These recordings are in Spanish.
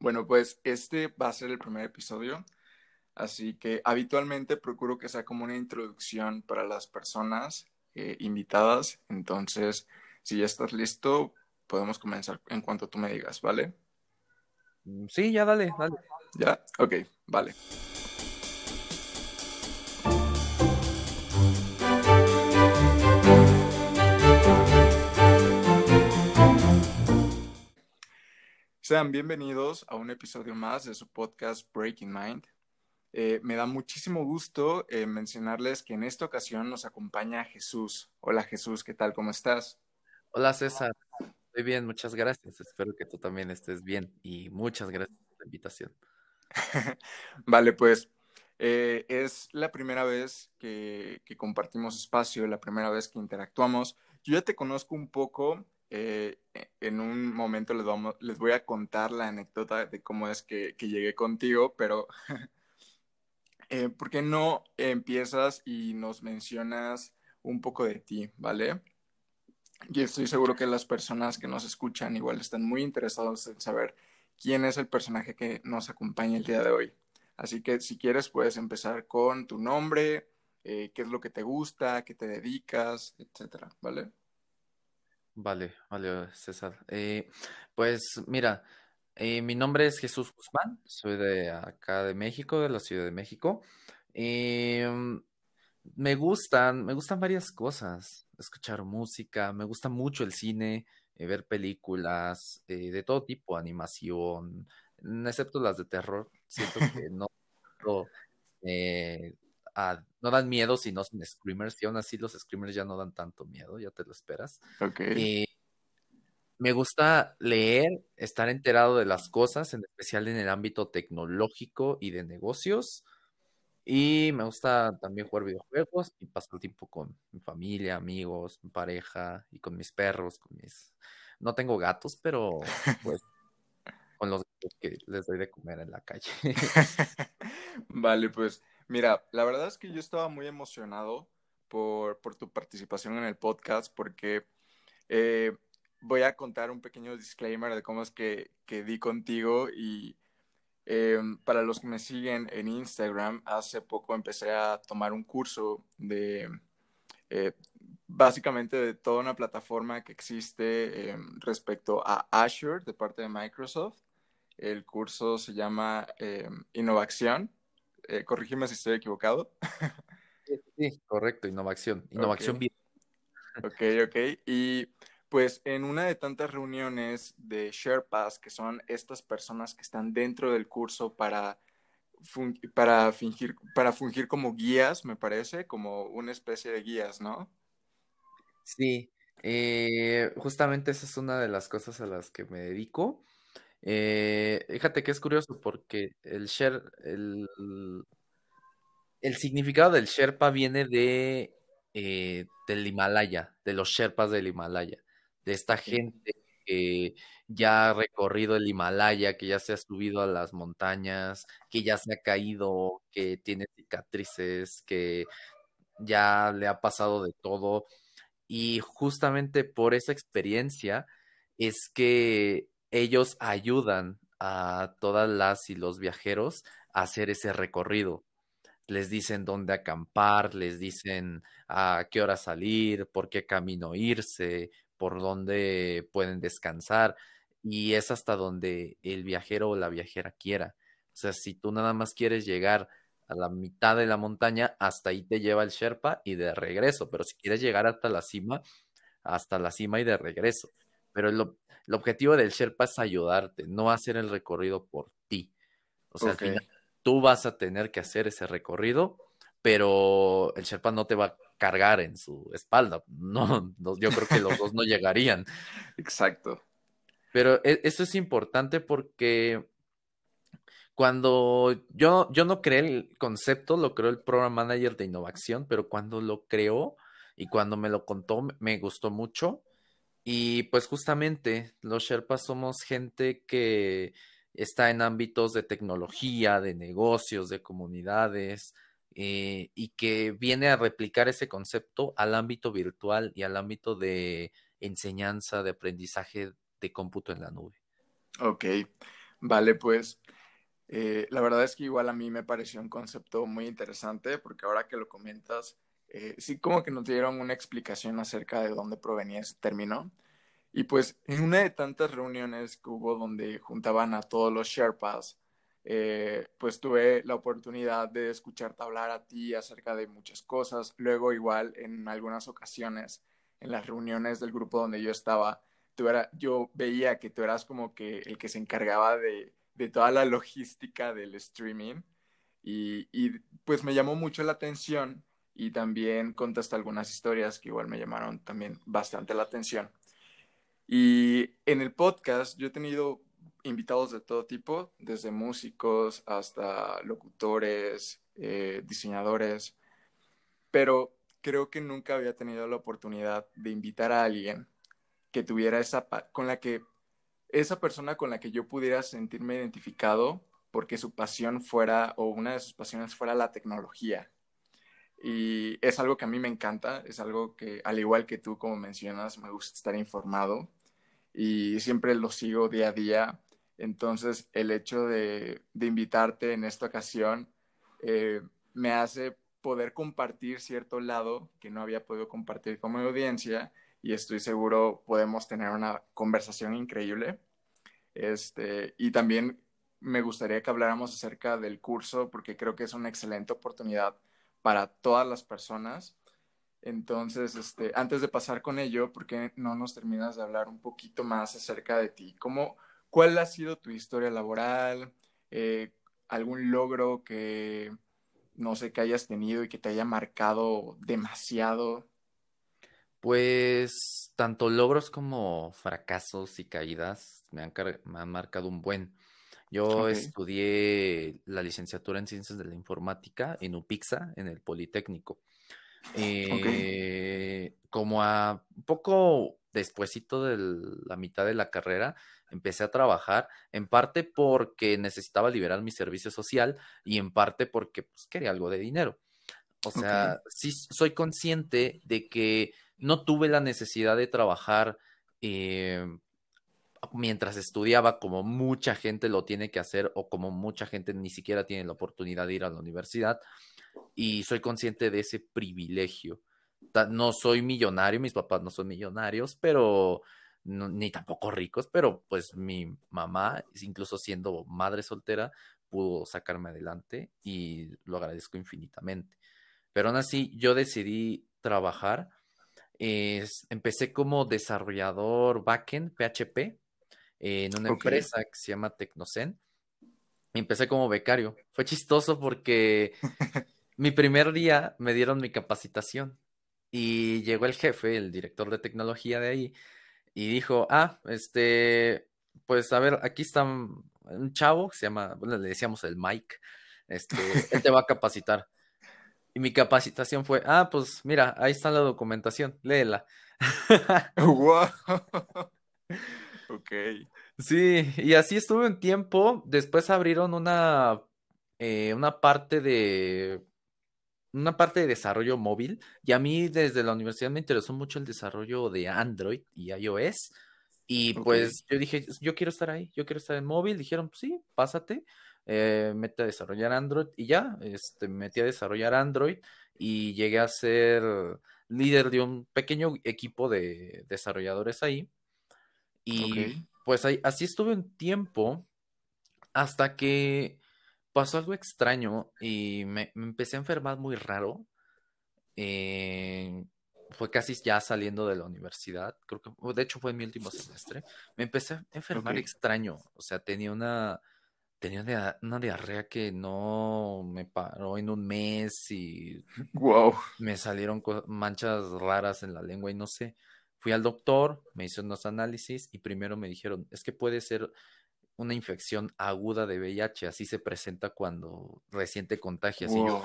Bueno, pues este va a ser el primer episodio, así que habitualmente procuro que sea como una introducción para las personas eh, invitadas. Entonces, si ya estás listo, podemos comenzar en cuanto tú me digas, ¿vale? Mm, sí, ya dale, dale. ¿Ya? Ok, vale. Sean bienvenidos a un episodio más de su podcast Breaking Mind. Eh, me da muchísimo gusto eh, mencionarles que en esta ocasión nos acompaña Jesús. Hola Jesús, ¿qué tal? ¿Cómo estás? Hola César, estoy bien, muchas gracias. Espero que tú también estés bien y muchas gracias por la invitación. vale, pues eh, es la primera vez que, que compartimos espacio, la primera vez que interactuamos. Yo ya te conozco un poco eh, en un momento les voy a contar la anécdota de cómo es que, llegué contigo, pero eh, ¿por qué no empiezas y nos mencionas un poco de ti, ¿vale? Y estoy seguro que las personas que nos escuchan igual están muy interesados en saber quién es el personaje que nos acompaña el día de hoy. Así que si quieres puedes empezar con tu nombre, eh, qué es lo que te gusta, qué te dedicas, etcétera, ¿vale? Vale, vale, César. Eh, pues mira, eh, mi nombre es Jesús Guzmán, soy de acá de México, de la Ciudad de México. Em, me gustan, me gustan varias cosas, escuchar música, me gusta mucho el cine, eh, ver películas de todo tipo, animación, excepto las de terror. Siento que no, no dan miedo si no son screamers, y aún así los screamers ya no dan tanto miedo, ya te lo esperas. Okay. me gusta leer, estar enterado de las cosas, en especial en el ámbito tecnológico y de negocios. Y me gusta también jugar videojuegos y pasar tiempo con mi familia, amigos, mi pareja y con mis perros, con mis... No tengo gatos, pero pues con los que les doy de comer en la calle. vale, pues Mira, la verdad es que yo estaba muy emocionado por, tu participación en el podcast porque eh, voy a contar un pequeño disclaimer de cómo es que, di contigo y em, para los que me siguen en Instagram, hace poco empecé a tomar un curso de eh, básicamente de toda una plataforma que existe em, respecto a Azure de parte de Microsoft. El curso se llama em, Innovación eh, corrígeme si estoy equivocado. sí, correcto, innovación. Innovación bien. Ok, ok. Y pues en una de tantas reuniones de Sherpas, que son estas personas que están dentro del curso para, para, fingir, para fungir como guías, me parece, como una especie de guías, ¿no? Sí, eh, justamente esa es una de las cosas a las que me dedico. Eh, fíjate que es curioso porque el share, el, el significado del Sherpa viene de eh, del Himalaya, de los Sherpas del Himalaya, de esta gente que ya ha recorrido el Himalaya, que ya se ha subido a las montañas, que ya se ha caído, que tiene cicatrices, que ya le ha pasado de todo. Y justamente por esa experiencia es que ellos ayudan a todas las y los viajeros a hacer ese recorrido. Les dicen dónde acampar, les dicen a qué hora salir, por qué camino irse, por dónde pueden descansar. Y es hasta donde el viajero o la viajera quiera. O sea, si tú nada más quieres llegar a la mitad de la montaña, hasta ahí te lleva el Sherpa y de regreso. Pero si quieres llegar hasta la cima, hasta la cima y de regreso. Pero lo, el objetivo del Sherpa es ayudarte, no hacer el recorrido por ti. O sea, tú vas a tener que hacer ese recorrido, pero el Sherpa no te va a cargar en su espalda. No, yo creo que los dos no llegarían. Exacto. Pero e, eso es importante porque cuando yo, yo no creé el concepto, lo creó el Program Manager de Innovación, pero cuando lo creó y cuando me lo contó, me gustó mucho y pues justamente los Sherpas somos gente que está en ámbitos de tecnología, de negocios, de comunidades, eh, y que viene a replicar ese concepto al ámbito virtual y al ámbito de enseñanza, de aprendizaje de cómputo en la nube. Ok, Vale, pues eh, la verdad es que igual a mí me pareció un concepto muy interesante porque ahora que lo comentas, eh, sí como que nos dieron una explicación acerca de dónde provenía ese término. Y pues en una de tantas reuniones que hubo donde juntaban a todos los Sherpas, eh, pues tuve la oportunidad de escucharte hablar a ti acerca de muchas cosas. Luego igual en algunas ocasiones, en las reuniones del grupo donde yo estaba, tú era, yo veía que tú eras como que el que se encargaba de, de toda la logística del streaming. Y, y, pues me llamó mucho la atención y también contaste algunas historias que igual me llamaron también bastante la atención. Y en el podcast yo he tenido invitados de todo tipo, desde músicos hasta locutores, eh, diseñadores, pero creo que nunca había tenido la oportunidad de invitar a alguien que tuviera esa, con la que, esa persona con la que yo pudiera sentirme identificado porque su pasión fuera, o una de sus pasiones fuera la tecnología. Y es algo que a mí me encanta, es algo que, al igual que tú, como mencionas, me gusta estar informado y siempre lo sigo día a día. Entonces, el hecho de, de invitarte en esta ocasión eh, me hace poder compartir cierto lado que no había podido compartir con mi audiencia y estoy seguro podemos tener una conversación increíble. Este, y también me gustaría que habláramos acerca del curso porque creo que es una excelente oportunidad para todas las personas entonces, este, antes de pasar con ello, ¿por qué no nos terminas de hablar un poquito más acerca de ti? ¿Cómo, ¿Cuál ha sido tu historia laboral? Eh, ¿Algún logro que, no sé, que hayas tenido y que te haya marcado demasiado? Pues tanto logros como fracasos y caídas me han, me han marcado un buen. Yo estudié la licenciatura en Ciencias de la Informática en UPIXA, en el Politécnico. Eh, como a poco despuesito de la mitad de la carrera, empecé a trabajar, en parte porque necesitaba liberar mi servicio social y en parte porque pues, quería algo de dinero. O sea, sí soy consciente de que no tuve la necesidad de trabajar eh, mientras estudiaba como mucha gente lo tiene que hacer o como mucha gente ni siquiera tiene la oportunidad de ir a la universidad y soy consciente de ese privilegio. No soy millonario, mis papás no son millonarios, pero ni tampoco ricos, pero pues mi mamá, incluso siendo madre soltera, pudo sacarme adelante y lo agradezco infinitamente. Pero aún así, yo decidí trabajar. empecé como desarrollador backend PHP en una empresa que se llama Tecnocen. Empecé como becario. Fue chistoso porque mi primer día me dieron mi capacitación y llegó el jefe, el director de tecnología de ahí, y dijo, ah, este, pues a ver, aquí está un chavo que se llama, bueno, le decíamos el Mike, este, él te va a capacitar. Y mi capacitación fue, ah, pues mira, ahí está la documentación, léela. wow. Ok. Sí, y así estuve un tiempo. Después abrieron una, eh, una parte de una parte de desarrollo móvil y a mí desde la universidad me interesó mucho el desarrollo de Android y iOS y pues yo dije, yo quiero estar ahí, yo quiero estar en móvil, dijeron, pues sí, pásate, eh, mete a desarrollar Android y ya, este, metí a desarrollar Android y llegué a ser líder de un pequeño equipo de desarrolladores ahí y pues ahí, así estuve un tiempo hasta que pasó algo extraño y me, empecé a enfermar muy raro. Eh, fue casi ya saliendo de la universidad, creo que, de hecho fue en mi último semestre, me empecé a enfermar extraño, o sea, tenía una, tenía una, diarrea que no me paró en un mes y wow. me salieron manchas raras en la lengua y no sé, fui al doctor, me hizo unos análisis y primero me dijeron, es que puede ser una infección aguda de VIH, así se presenta cuando recién te contagias. Y yo,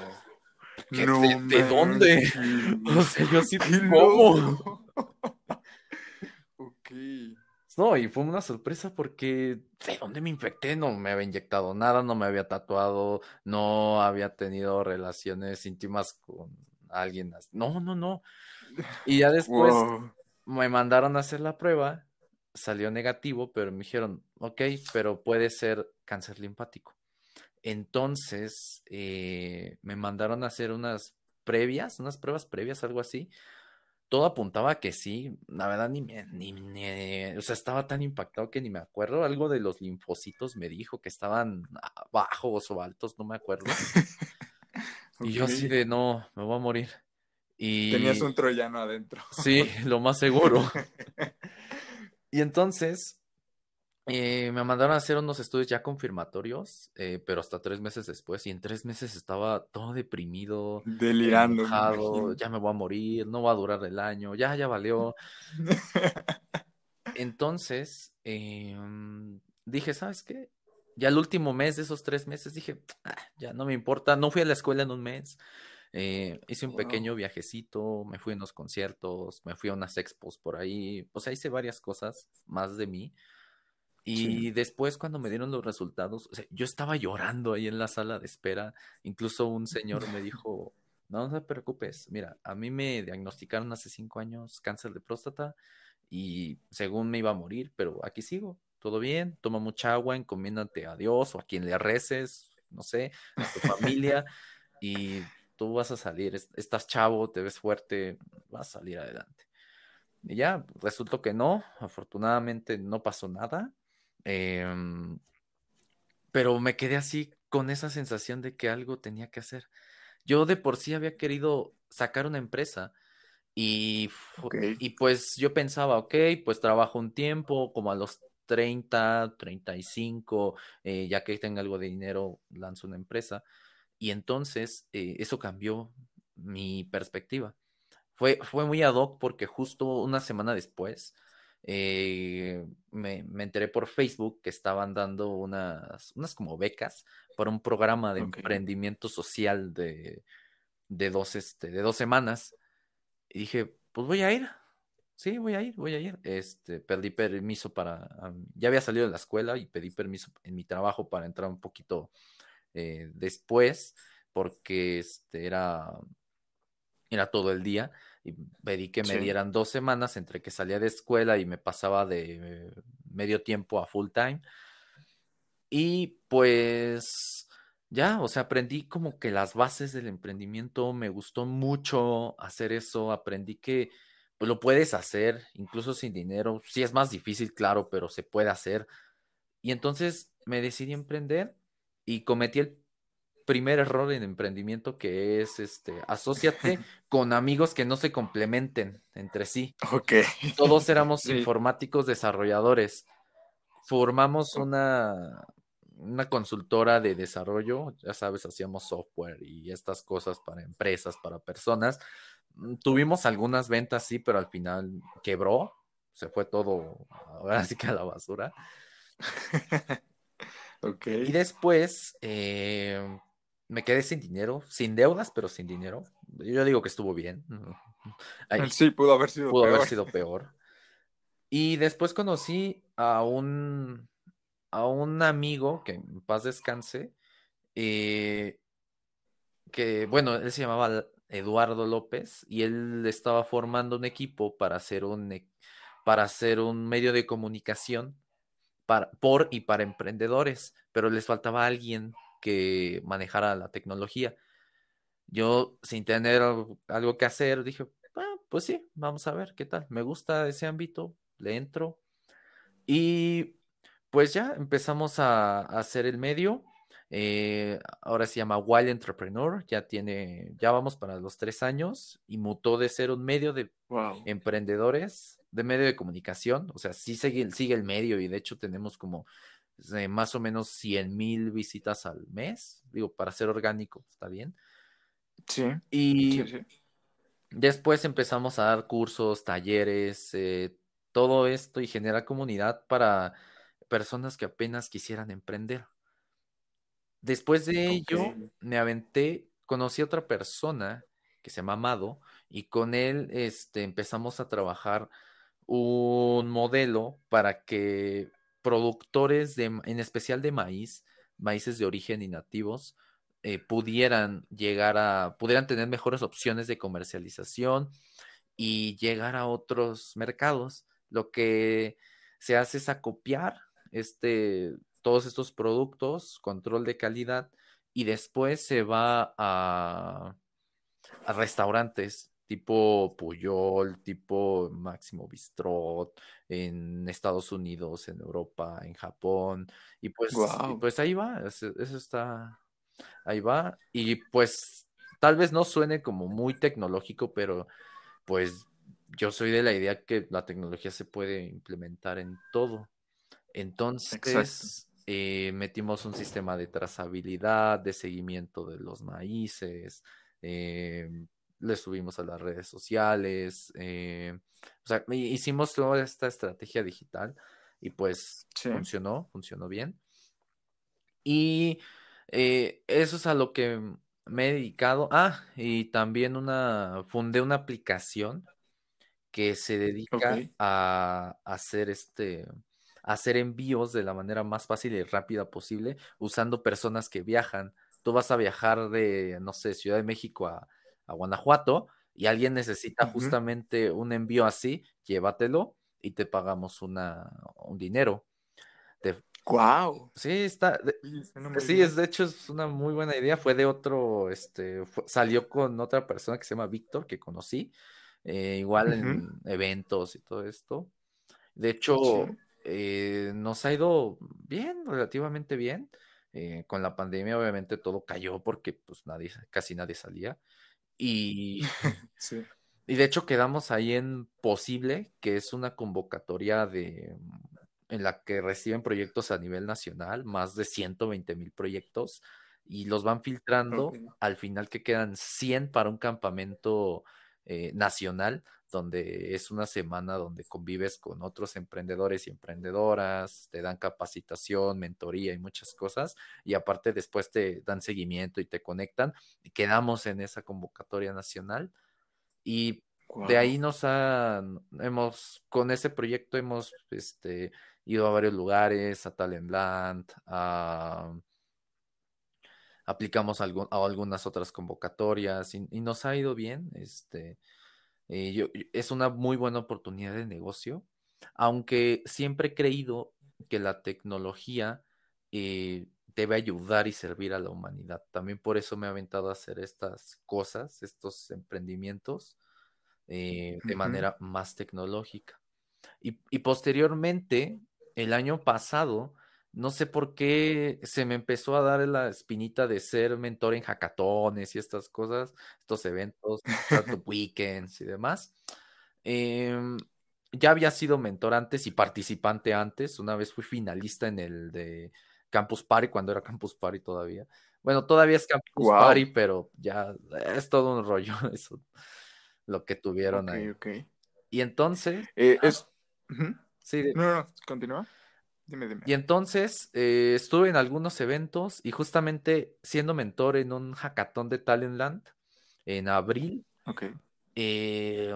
de, dónde? O sea, yo sí, ¿cómo? ok. No, y fue una sorpresa porque ¿de dónde me infecté? No me había inyectado nada, no me había tatuado, no había tenido relaciones íntimas con alguien. No, no, no. Y ya después me mandaron a hacer la prueba salió negativo, pero me dijeron, ok, pero puede ser cáncer linfático. Entonces, eh, me mandaron a hacer unas previas, unas pruebas previas, algo así. Todo apuntaba que sí, la verdad ni me, ni, o sea, estaba tan impactado que ni me acuerdo. Algo de los linfocitos me dijo que estaban bajos o altos, no me acuerdo. Y yo así de, no, me voy a morir. Y... Tenías un troyano adentro. Sí, lo más seguro. y entonces, eh, me mandaron a hacer unos estudios ya confirmatorios, eh, pero hasta tres meses después, y en tres meses estaba todo deprimido, delirando, ya me voy a morir, no va a durar el año, ya, ya valió. Entonces, em, dije, ¿sabes qué? Ya el último mes de esos tres meses dije, ah, ya no me importa, no fui a la escuela en un mes, eh, hice un pequeño viajecito, me fui a unos conciertos, me fui a unas expos por ahí, o sea, hice varias cosas más de mí. Y después cuando me dieron los resultados, yo estaba llorando ahí en la sala de espera. Incluso un señor me dijo, no, no te preocupes, mira, a mí me diagnosticaron hace cinco años cáncer de próstata y según me iba a morir, pero aquí sigo, todo bien, toma mucha agua, encomiéndate a Dios o a quien le reces, no sé, a tu familia y tú vas a salir, estás chavo, te ves fuerte, vas a salir adelante. Y ya, resultó que no, afortunadamente no pasó nada Em, pero me quedé así con esa sensación de que algo tenía que hacer. Yo de por sí había querido sacar una empresa y, y pues yo pensaba, ok, pues trabajo un tiempo, como a los 30, 35, eh, ya que tenga algo de dinero, lanzo una empresa. Y entonces eh, eso cambió mi perspectiva. Fue, fue muy ad hoc porque justo una semana después eh, me, enteré por Facebook que estaban dando unas, unas como becas para un programa de emprendimiento social de, de, dos, este, de dos semanas. Y dije, pues voy a ir. Sí, voy a ir, voy a ir. Este, pedí permiso para, ya había salido de la escuela y pedí permiso en mi trabajo para entrar un poquito eh, después, porque este, era, era todo el día y pedí que me dieran dos semanas entre que salía de escuela y me pasaba de medio tiempo a full time. Y pues ya, o sea, aprendí como que las bases del emprendimiento, me gustó mucho hacer eso, aprendí que pues, lo puedes hacer incluso sin dinero, sí es más difícil, claro, pero se puede hacer. Y entonces me decidí emprender y cometí el primer error en emprendimiento que es este asóciate con amigos que no se complementen entre sí. Ok. Todos éramos informáticos desarrolladores. Formamos una, una consultora de desarrollo, ya sabes, hacíamos software y estas cosas para empresas, para personas. Mm, tuvimos algunas ventas, sí, pero al final quebró, se fue todo, ahora sí que a la basura. Y después, eh, me quedé sin dinero, sin deudas, pero sin dinero. Yo digo que estuvo bien. sí, pudo haber sido pudo haber sido peor. Y después conocí a un, a un amigo que en paz descanse, eh, que, bueno, él se llamaba Eduardo López y él estaba formando un equipo para hacer un, e, para hacer un medio de comunicación para, por y para emprendedores, pero les faltaba alguien que manejara la tecnología. Yo, sin tener algo que hacer, dije, ah, pues sí, vamos a ver qué tal. Me gusta ese ámbito, le entro. Y pues ya empezamos a, hacer el medio. Eh, ahora se llama Wild Entrepreneur, ya tiene, ya vamos para los tres años y mutó de ser un medio de emprendedores, de medio de comunicación, o sea, sí sigue, sigue el medio y de hecho tenemos como de más o menos 100 mil visitas al mes. Digo, para ser orgánico, está bien. Sí. Y después empezamos a dar cursos, talleres, eh, todo esto y generar comunidad para personas que apenas quisieran emprender. Después de ello, me aventé, conocí a otra persona que se llama Amado y con él este, empezamos a trabajar un modelo para que productores de, en especial de maíz, maíces de origen y nativos, eh, pudieran llegar a, pudieran tener mejores opciones de comercialización y llegar a otros mercados, lo que se hace es acopiar este, todos estos productos, control de calidad, y después se va a, a restaurantes tipo Puyol, tipo Máximo Bistrot, en Estados Unidos, en Europa, en Japón, y pues, y pues ahí va, eso, eso está, ahí va, y pues tal vez no suene como muy tecnológico, pero pues yo soy de la idea que la tecnología se puede implementar en todo. Entonces, eh, metimos un sistema de trazabilidad, de seguimiento de los maíces, eh, le subimos a las redes sociales, eh, o sea, hicimos toda esta estrategia digital y pues funcionó, funcionó bien. Y eso es a lo que me he dedicado. Ah, y también una, fundé una aplicación que se dedica a, hacer este, hacer envíos de la manera más fácil y rápida posible usando personas que viajan. Tú vas a viajar de, no sé, Ciudad de México a, Guanajuato y alguien necesita justamente un envío así, llévatelo y te pagamos una, un dinero. Wow. Sí, está. sí, es de hecho es una muy buena idea. Fue de otro, este, salió con otra persona que se llama Víctor, que conocí, eh, igual en eventos y todo esto. De hecho, eh, nos ha ido bien, relativamente bien. Eh, con la pandemia, obviamente, todo cayó porque pues nadie, casi nadie salía. Y, y de hecho quedamos ahí en Posible, que es una convocatoria de en la que reciben proyectos a nivel nacional, más de 120 mil proyectos, y los van filtrando al final que quedan 100 para un campamento eh, nacional, donde es una semana donde convives con otros emprendedores y emprendedoras, te dan capacitación, mentoría y muchas cosas, y aparte después te dan seguimiento y te conectan, y quedamos en esa convocatoria nacional. Y de ahí nos han, hemos, con ese proyecto hemos, este, ido a varios lugares, a Talentland, a, aplicamos a, algunas otras convocatorias y, nos ha ido bien. Este, eh, es una muy buena oportunidad de negocio, aunque siempre he creído que la tecnología eh, debe ayudar y servir a la humanidad. También por eso me he aventado a hacer estas cosas, estos emprendimientos eh, de manera más tecnológica. y, posteriormente el año pasado, no sé por qué se me empezó a dar la espinita de ser mentor en hackatones y estas cosas, estos eventos, weekends y demás. Em, ya había sido mentor antes y participante antes. Una vez fui finalista en el de Campus Party, cuando era Campus Party todavía. Bueno, todavía es Campus Party, pero ya es todo un rollo eso, lo que tuvieron ahí. Y entonces... Eh, es... Sí. No, no, continúa. Dime, dime. Y entonces eh, estuve en algunos eventos y justamente siendo mentor en un hackathon de Talentland en abril. Ok. Eh,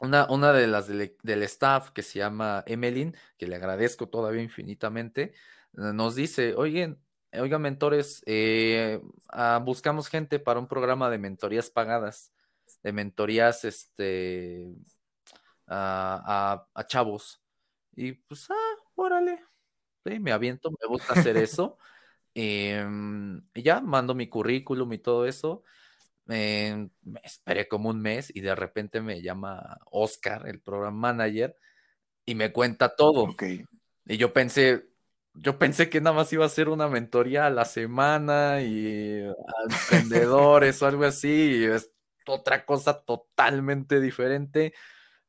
una, una, de las del, staff que se llama Emeline, que le agradezco todavía infinitamente, nos dice, oigan, oigan mentores, eh, ah, buscamos gente para un programa de mentorías pagadas, de mentorías este, a, chavos. Y pues, ah, órale, me aviento, me gusta hacer eso. Em, y ya mando mi currículum y todo eso. Em, me esperé como un mes y de repente me llama Oscar, el program manager, y me cuenta todo. Y yo pensé, yo pensé que nada más iba a ser una mentoría a la semana y a emprendedores o algo así, y es otra cosa totalmente diferente.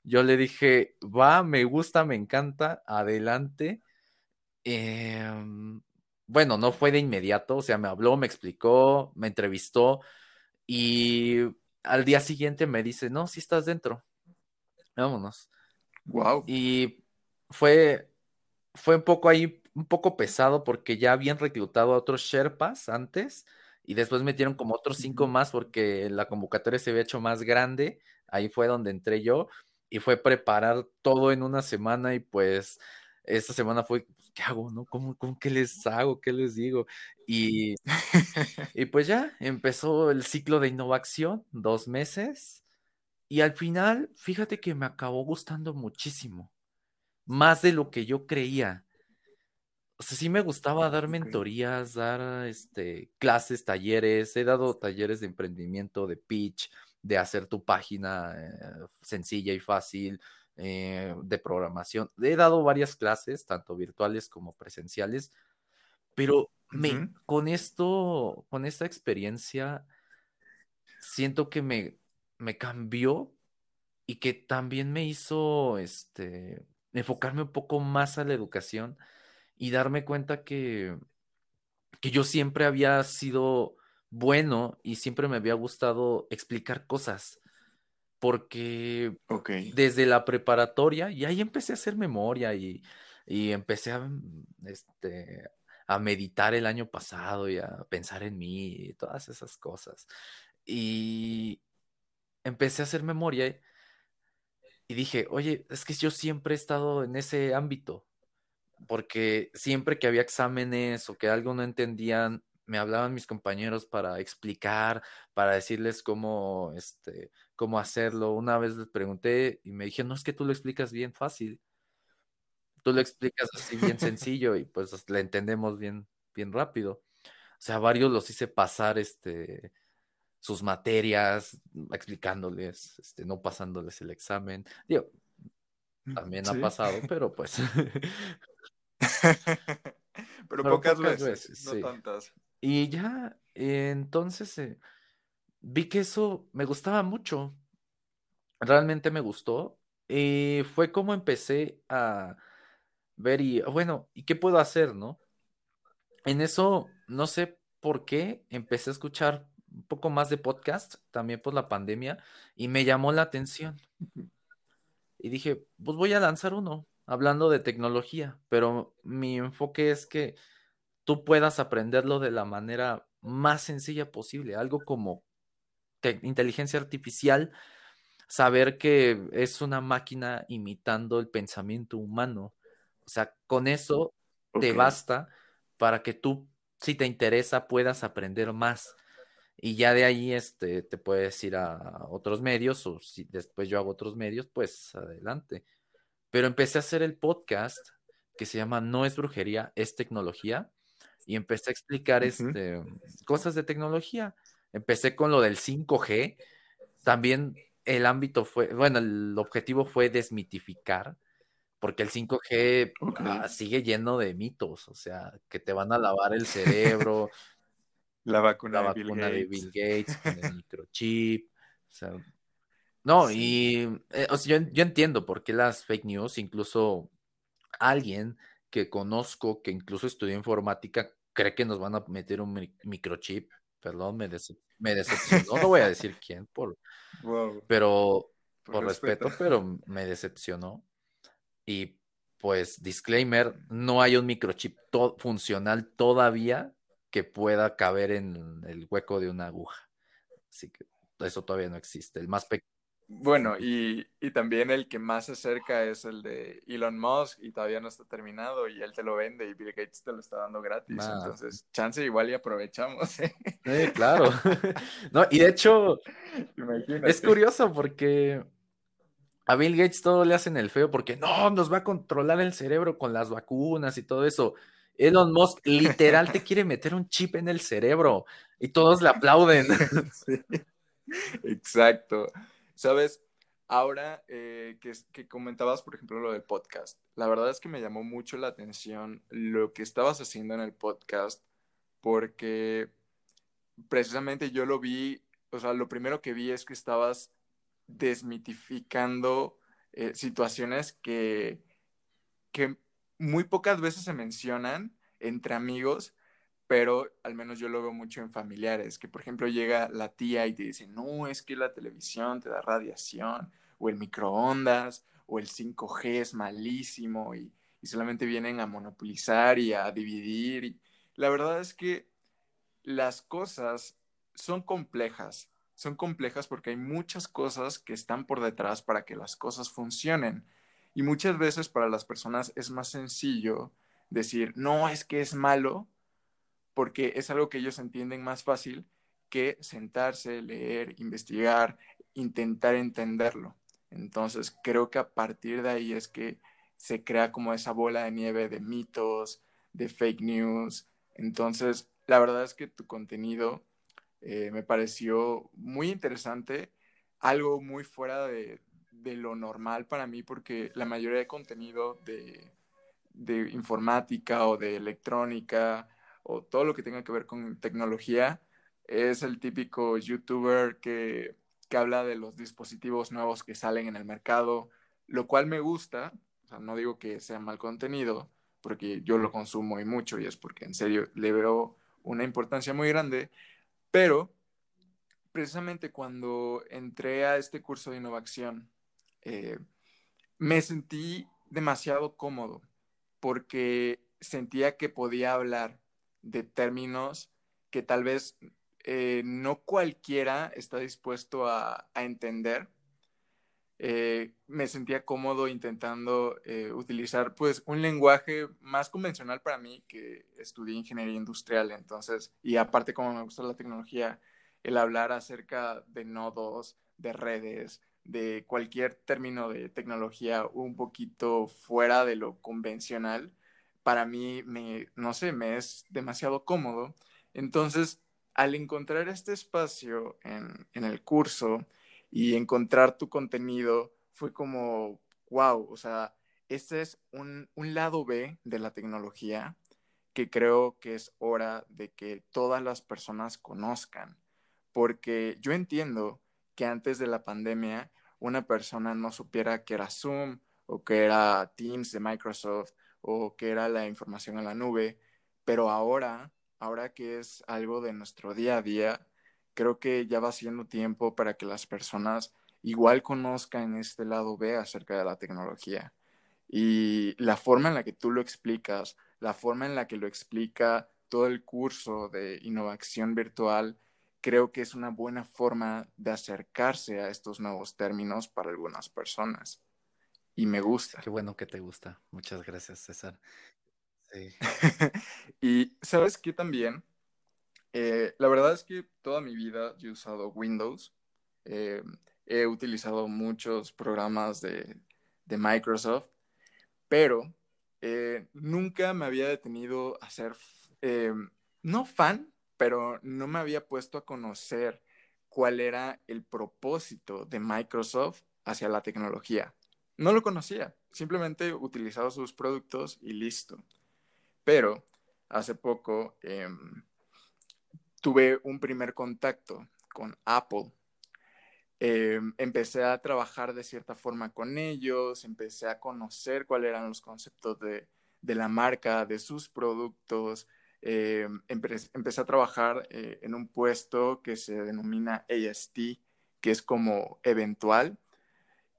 Yo le dije, va, me gusta, me encanta, adelante. Em, bueno, no fue de inmediato, o sea, me habló, me explicó, me entrevistó y al día siguiente me dice, no, si estás dentro, vámonos. Wow. Y fue, fue un poco ahí, un poco pesado porque ya habían reclutado a otros Sherpas antes y después metieron como otros cinco más porque la convocatoria se había hecho más grande. Ahí fue donde entré yo y fue preparar todo en una semana y pues esta semana fue, pues, ¿qué hago? No? ¿Cómo, cómo qué les hago? ¿Qué les digo? Y, y pues ya empezó el ciclo de innovación, dos meses, y al final, fíjate que me acabó gustando muchísimo. más de lo que yo creía. O sea, sí me gustaba dar mentorías, dar este, clases, talleres. He dado talleres de emprendimiento, de pitch, de hacer tu página eh, sencilla y fácil, eh, de programación. He dado varias clases, tanto virtuales como presenciales, pero me, con esto, con esta experiencia, siento que me, me cambió y que también me hizo este, enfocarme un poco más a la educación y darme cuenta que, que yo siempre había sido bueno y siempre me había gustado explicar cosas. Porque desde la preparatoria, y ahí empecé a hacer memoria y, y empecé a, este, a meditar el año pasado y a pensar en mí y todas esas cosas. Y empecé a hacer memoria y dije, oye, es que yo siempre he estado en ese ámbito, porque siempre que había exámenes o que algo no entendían, me hablaban mis compañeros para explicar, para decirles cómo, este, cómo hacerlo. Una vez les pregunté y me dijeron, no, es que tú lo explicas bien fácil. Tú lo explicas así bien sencillo y pues le entendemos bien, bien rápido. O sea, varios los hice pasar este, sus materias, explicándoles, este, no pasándoles el examen. Digo, mm, también ha pasado, pero pues. pero, pocas, veces, no tantas. Y ya, entonces eh, vi que eso me gustaba mucho. Realmente me gustó. Y fue como empecé a ver y, bueno, ¿y qué puedo hacer, no? En eso, no sé por qué, empecé a escuchar un poco más de podcast, también por la pandemia, y me llamó la atención. Y dije, pues voy a lanzar uno, hablando de tecnología, pero mi enfoque es que tú puedas aprenderlo de la manera más sencilla posible, algo como inteligencia artificial, saber que es una máquina imitando el pensamiento humano. O sea, con eso te basta para que tú, si te interesa, puedas aprender más y ya de ahí este, te puedes ir a otros medios o si después yo hago otros medios, pues adelante. Pero empecé a hacer el podcast que se llama No es brujería, es tecnología y empecé a explicar este, cosas de tecnología. Empecé con lo del 5G. También el ámbito fue, bueno, el objetivo fue desmitificar, porque el 5G ah, sigue lleno de mitos, o sea, que te van a lavar el cerebro, la vacuna, de, Bill Gates, con el microchip. no, y eh, yo, entiendo por qué las fake news, incluso alguien que conozco, que incluso estudió informática, cree que nos van a meter un microchip. Perdón, me, me decepcionó. No voy a decir quién, por, pero por, respeto. pero me decepcionó. Y pues, disclaimer, no hay un microchip funcional todavía que pueda caber en el hueco de una aguja. Así que eso todavía no existe. El más pequeño. Bueno, y, también el que más se acerca es el de Elon Musk y todavía no está terminado y él te lo vende y Bill Gates te lo está dando gratis. Entonces, chance igual y aprovechamos. ¿eh? Sí, claro. no, y de hecho, es curioso porque a Bill Gates todo le hacen el feo porque no, nos va a controlar el cerebro con las vacunas y todo eso. Elon Musk literal te quiere meter un chip en el cerebro y todos le aplauden. Exacto. Sabes, ahora eh, que, que, comentabas, por ejemplo, lo del podcast, la verdad es que me llamó mucho la atención lo que estabas haciendo en el podcast, porque precisamente yo lo vi, o sea, lo primero que vi es que estabas desmitificando eh, situaciones que, que muy pocas veces se mencionan entre amigos, pero al menos yo lo veo mucho en familiares, que por ejemplo llega la tía y te dice, no, es que la televisión te da radiación, o el microondas, o el 5G es malísimo, y, solamente vienen a monopolizar y a dividir. Y la verdad es que las cosas son complejas, son complejas porque hay muchas cosas que están por detrás para que las cosas funcionen. Y muchas veces para las personas es más sencillo decir, no, es que es malo, porque es algo que ellos entienden más fácil que sentarse, leer, investigar, intentar entenderlo. Entonces, creo que a partir de ahí es que se crea como esa bola de nieve de mitos, de fake news. Entonces, la verdad es que tu contenido eh, me pareció muy interesante, algo muy fuera de, lo normal para mí, porque la mayoría de contenido de, de informática o de electrónica o todo lo que tenga que ver con tecnología es el típico youtuber que, que habla de los dispositivos nuevos que salen en el mercado, lo cual me gusta, no digo que sea mal contenido, porque yo lo consumo y mucho y es porque en serio le veo una importancia muy grande, pero precisamente cuando entré a este curso de innovación, eh, me sentí demasiado cómodo porque sentía que podía hablar de términos que tal vez eh, no cualquiera está dispuesto a, entender. Eh, me sentía cómodo intentando eh, utilizar pues un lenguaje más convencional para mí que estudié ingeniería industrial entonces y aparte como me gusta la tecnología el hablar acerca de nodos de redes de cualquier término de tecnología un poquito fuera de lo convencional para mí no sé me es demasiado cómodo. Entonces al encontrar este espacio en, el curso y encontrar tu contenido, fue como, wow, o sea, este es un, lado B de la tecnología que creo que es hora de que todas las personas conozcan, porque yo entiendo que antes de la pandemia una persona no supiera que era Zoom o que era Teams de Microsoft o que era la información en la nube, pero ahora ahora que es algo de nuestro día a día, creo que ya va siendo tiempo para que las personas igual conozcan este lado B acerca de la tecnología. Y la forma en la que tú lo explicas, la forma en la que lo explica todo el curso de innovación virtual, creo que es una buena forma de acercarse a estos nuevos términos para algunas personas. Y me gusta. Qué bueno que te gusta. Muchas gracias, César. y sabes que también, eh, la verdad es que toda mi vida yo he usado Windows. Eh, he utilizado muchos programas de, Microsoft, pero eh, nunca me había detenido a ser, no fan, pero no me había puesto a conocer cuál era el propósito de Microsoft hacia la tecnología. No lo conocía, simplemente utilizaba sus productos y listo. Pero hace poco em, tuve un primer contacto con Apple. Em, empecé a trabajar de cierta forma con ellos, empecé a conocer cuáles eran los conceptos de, la marca, de sus productos. Em, empecé, a trabajar eh, en un puesto que se denomina AST, que es como eventual,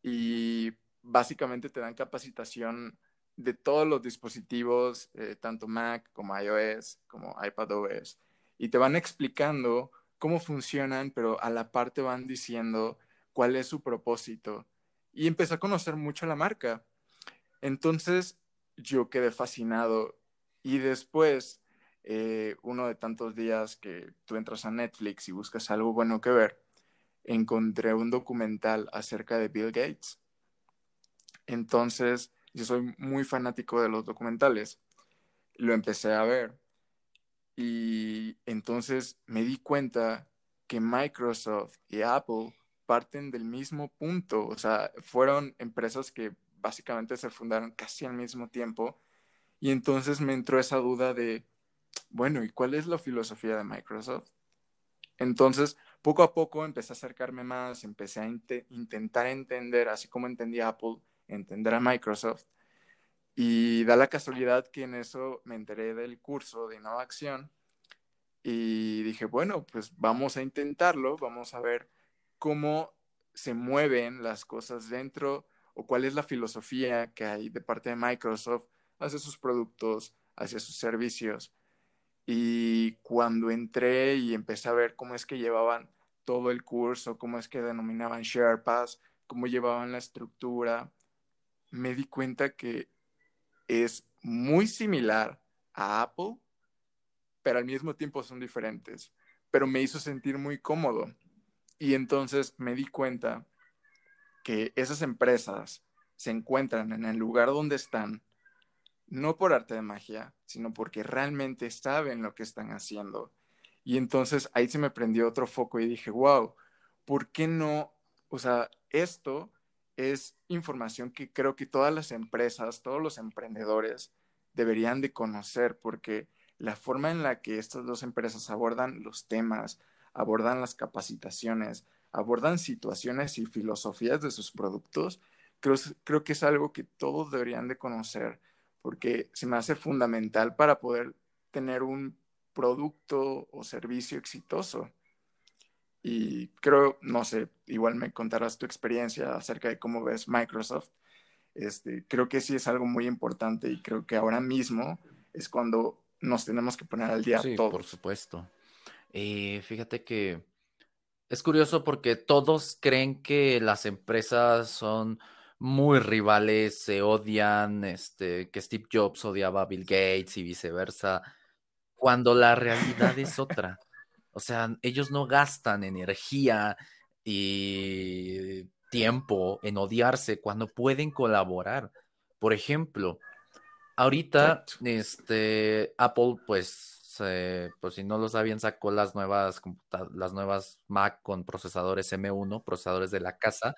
y básicamente te dan capacitación de todos los dispositivos, eh, tanto Mac como iOS, como iPadOS, y te van explicando cómo funcionan, pero a la parte van diciendo cuál es su propósito. Y empecé a conocer mucho la marca. Entonces yo quedé fascinado y después, eh, uno de tantos días que tú entras a Netflix y buscas algo bueno que ver, encontré un documental acerca de Bill Gates. Entonces, yo soy muy fanático de los documentales. Lo empecé a ver y entonces me di cuenta que Microsoft y Apple parten del mismo punto, o sea, fueron empresas que básicamente se fundaron casi al mismo tiempo y entonces me entró esa duda de, bueno, ¿y cuál es la filosofía de Microsoft? Entonces, poco a poco empecé a acercarme más, empecé a intentar entender, así como entendía Apple, entender a Microsoft. Y da la casualidad que en eso me enteré del curso de innovación y dije, bueno, pues vamos a intentarlo, vamos a ver cómo se mueven las cosas dentro o cuál es la filosofía que hay de parte de Microsoft hacia sus productos, hacia sus servicios. Y cuando entré y empecé a ver cómo es que llevaban todo el curso, cómo es que denominaban Sherpas, cómo llevaban la estructura, me di cuenta que es muy similar a Apple, pero al mismo tiempo son diferentes. Pero me hizo sentir muy cómodo. Y entonces me di cuenta que esas empresas se encuentran en el lugar donde están, no por arte de magia, sino porque realmente saben lo que están haciendo. Y entonces ahí se me prendió otro foco y dije, wow, ¿por qué no? O sea, esto es información que creo que todas las empresas, todos los emprendedores deberían de conocer, porque la forma en la que estas dos empresas abordan los temas, abordan las capacitaciones, abordan situaciones y filosofías de sus productos, creo, creo que es algo que todos deberían de conocer, porque se me hace fundamental para poder tener un producto o servicio exitoso. Y creo, no sé, igual me contarás tu experiencia acerca de cómo ves Microsoft. Este, creo que sí es algo muy importante y creo que ahora mismo es cuando nos tenemos que poner al día sí, todos. Por supuesto. Eh, fíjate que es curioso porque todos creen que las empresas son muy rivales, se odian, este, que Steve Jobs odiaba a Bill Gates y viceversa, cuando la realidad es otra. O sea, ellos no gastan energía y tiempo en odiarse cuando pueden colaborar. Por ejemplo, ahorita, este, Apple, pues, pues si no lo sabían, sacó las nuevas, las nuevas Mac con procesadores M1, procesadores de la casa,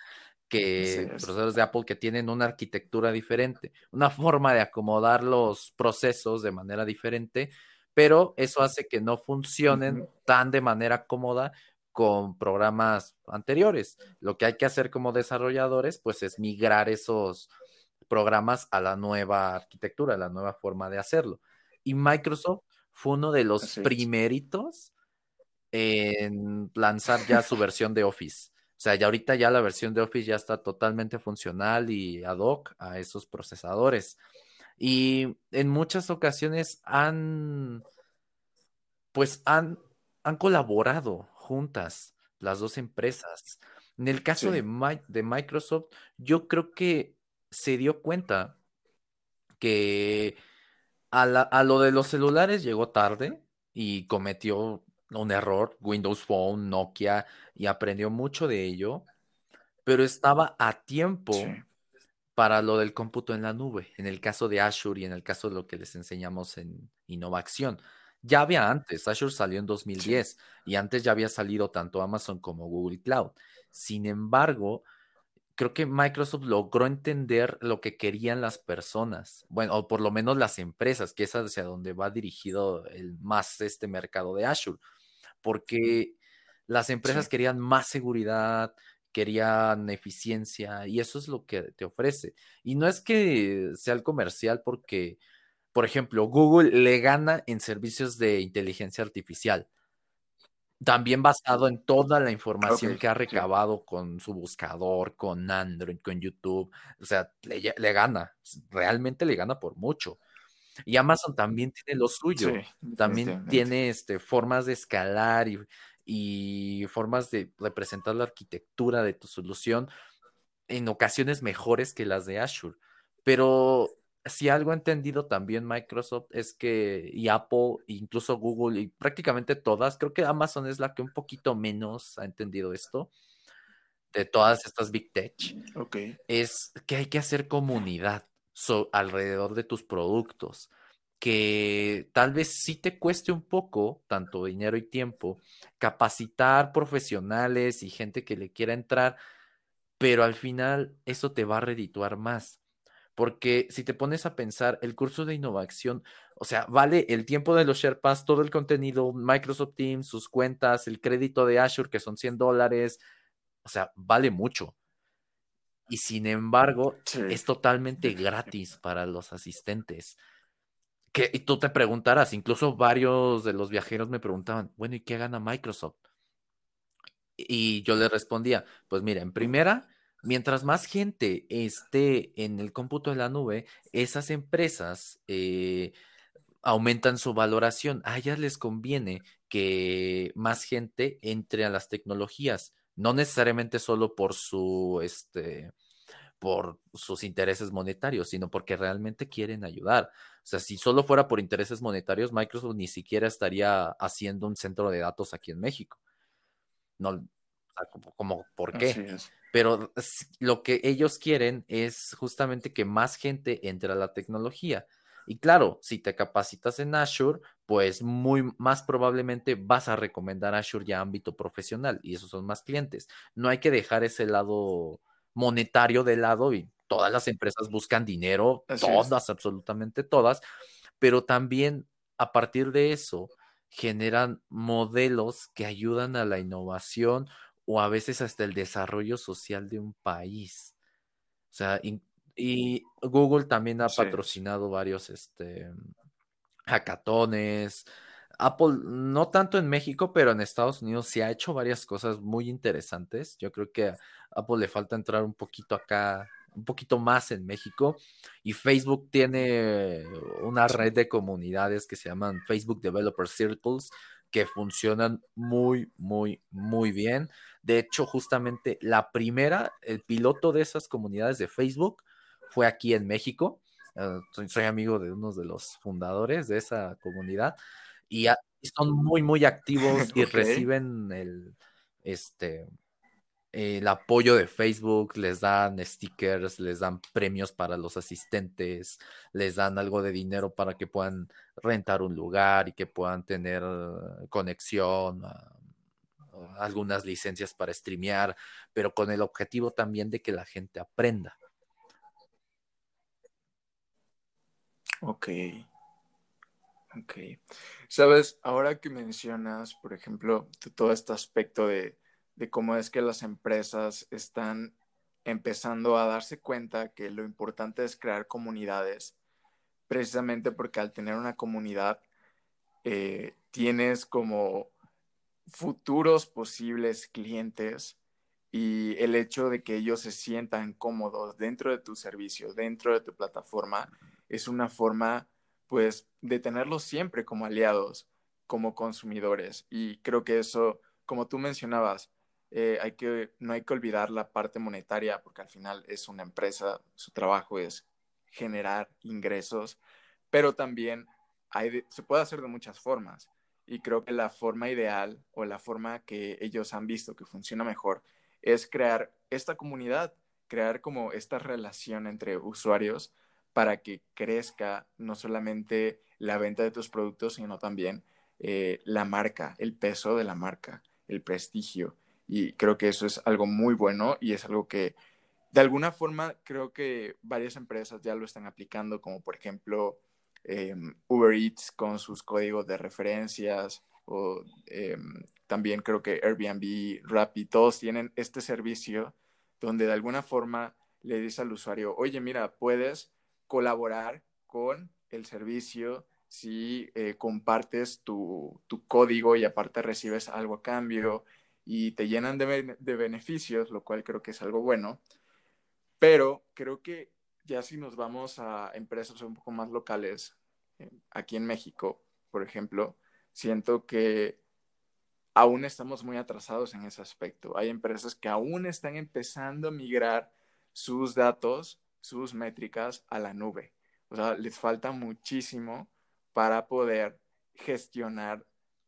que procesadores de Apple que tienen una arquitectura diferente, una forma de acomodar los procesos de manera diferente pero eso hace que no funcionen tan de manera cómoda con programas anteriores. Lo que hay que hacer como desarrolladores, pues es migrar esos programas a la nueva arquitectura, a la nueva forma de hacerlo. Y Microsoft fue uno de los primeritos en lanzar ya su versión de Office. O sea, ya ahorita ya la versión de Office ya está totalmente funcional y ad hoc a esos procesadores. Y en muchas ocasiones han, pues han, han colaborado juntas las dos empresas. En el caso de, de Microsoft, yo creo que se dio cuenta que a, a, lo de los celulares llegó tarde y cometió un error, Windows Phone, Nokia, y aprendió mucho de ello, pero estaba a tiempo para lo del cómputo en la nube, en el caso de Azure y en el caso de lo que les enseñamos en innovación. Ya había antes, Azure salió en 2010 y antes ya había salido tanto Amazon como Google Cloud. Sin embargo, creo que Microsoft logró entender lo que querían las personas, bueno, o por lo menos las empresas, que es hacia donde va dirigido el más este mercado de Azure, porque las empresas querían más seguridad, querían eficiencia y eso es lo que te ofrece. Y no es que sea el comercial porque, por ejemplo, Google le gana en servicios de inteligencia artificial. También basado en toda la información que ha recabado con su buscador, con Android, con YouTube. O sea, le, gana, realmente le gana por mucho. Y Amazon también tiene lo suyo. también tiene este, formas de escalar y, y formas de representar la arquitectura de tu solución en ocasiones mejores que las de Azure. Pero si algo ha entendido también Microsoft es que, y Apple, incluso Google, y prácticamente todas, creo que Amazon es la que un poquito menos ha entendido esto, de todas estas Big Tech, es que hay que hacer comunidad alrededor de tus productos que tal vez sí te cueste un poco, tanto dinero y tiempo, capacitar profesionales y gente que le quiera entrar, pero al final eso te va a redituar más. Porque si te pones a pensar, el curso de innovación, o sea, vale el tiempo de los Sherpas, todo el contenido, Microsoft Teams, sus cuentas, el crédito de Azure, que son 100 dólares, o sea, vale mucho. Y sin embargo, es totalmente gratis para los asistentes y tú te preguntarás, incluso varios de los viajeros me preguntaban, bueno, ¿y qué gana Microsoft? Y yo le respondía, pues mira, en primera, mientras más gente esté en el cómputo de la nube, esas empresas eh, aumentan su valoración. A ellas les conviene que más gente entre a las tecnologías, no necesariamente solo por su, este, por sus intereses monetarios, sino porque realmente quieren ayudar. O sea, si solo fuera por intereses monetarios, Microsoft ni siquiera estaría haciendo un centro de datos aquí en México. No, como, como, ¿por qué? Pero lo que ellos quieren es justamente que más gente entre a la tecnología. Y claro, si te capacitas en Azure, pues muy más probablemente vas a recomendar Azure ya ámbito profesional y esos son más clientes. No hay que dejar ese lado monetario de lado y todas las empresas buscan dinero, todas, absolutamente todas, pero también a partir de eso generan modelos que ayudan a la innovación o a veces hasta el desarrollo social de un país. O sea, y Google también ha patrocinado varios este, hackatones. Apple, no tanto en México, pero en Estados Unidos sí ha hecho varias cosas muy interesantes. Yo creo que a Apple le falta entrar un poquito acá, un poquito más en México. Y Facebook tiene una red de comunidades que se llaman Facebook Developer Circles, que funcionan muy, muy, muy bien. De hecho, justamente la primera, el piloto de esas comunidades de Facebook fue aquí en México. Ah, soy, amigo de uno de los fundadores de esa comunidad y, son muy, muy activos y reciben el, este, el apoyo de Facebook, les dan stickers, les dan premios para los asistentes, les dan algo de dinero para que puedan rentar un lugar y que puedan tener conexión, ah, algunas licencias para streamear, pero con el objetivo también de que la gente aprenda. Ok. Ok. Sabes, ahora que mencionas, por ejemplo, todo este aspecto de, cómo es que las empresas están empezando a darse cuenta que lo importante es crear comunidades, precisamente porque al tener una comunidad eh, tienes como futuros posibles clientes y el hecho de que ellos se sientan cómodos dentro de tu servicio, dentro de tu plataforma, es una forma, pues, de tenerlos siempre como aliados, como consumidores. Y creo que eso, como tú mencionabas, eh, hay que, no hay que olvidar la parte monetaria, porque al final es una empresa, su trabajo es generar ingresos, pero también se puede hacer de muchas formas. Y creo que la forma ideal o la forma que ellos han visto que funciona mejor es crear esta comunidad, crear como esta relación entre usuarios para que crezca no solamente la venta de tus productos, sino también eh, la marca, el peso de la marca, el prestigio. Y creo que eso es algo muy bueno y es algo que de alguna forma creo que varias empresas ya lo están aplicando, como por ejemplo em, Uber Eats con sus códigos de referencias o em, también creo que Airbnb, Rappi, todos tienen este servicio donde de alguna forma le dice al usuario, oye, mira, puedes colaborar con el servicio si eh, compartes tu, código y aparte recibes algo a cambio y te llenan de, beneficios, lo cual creo que es algo bueno. Pero creo que ya si nos vamos a empresas un poco más locales, eh, aquí en México, por ejemplo, siento que aún estamos muy atrasados en ese aspecto. Hay empresas que aún están empezando a migrar sus datos sus métricas a la nube. O sea, les falta muchísimo para poder gestionar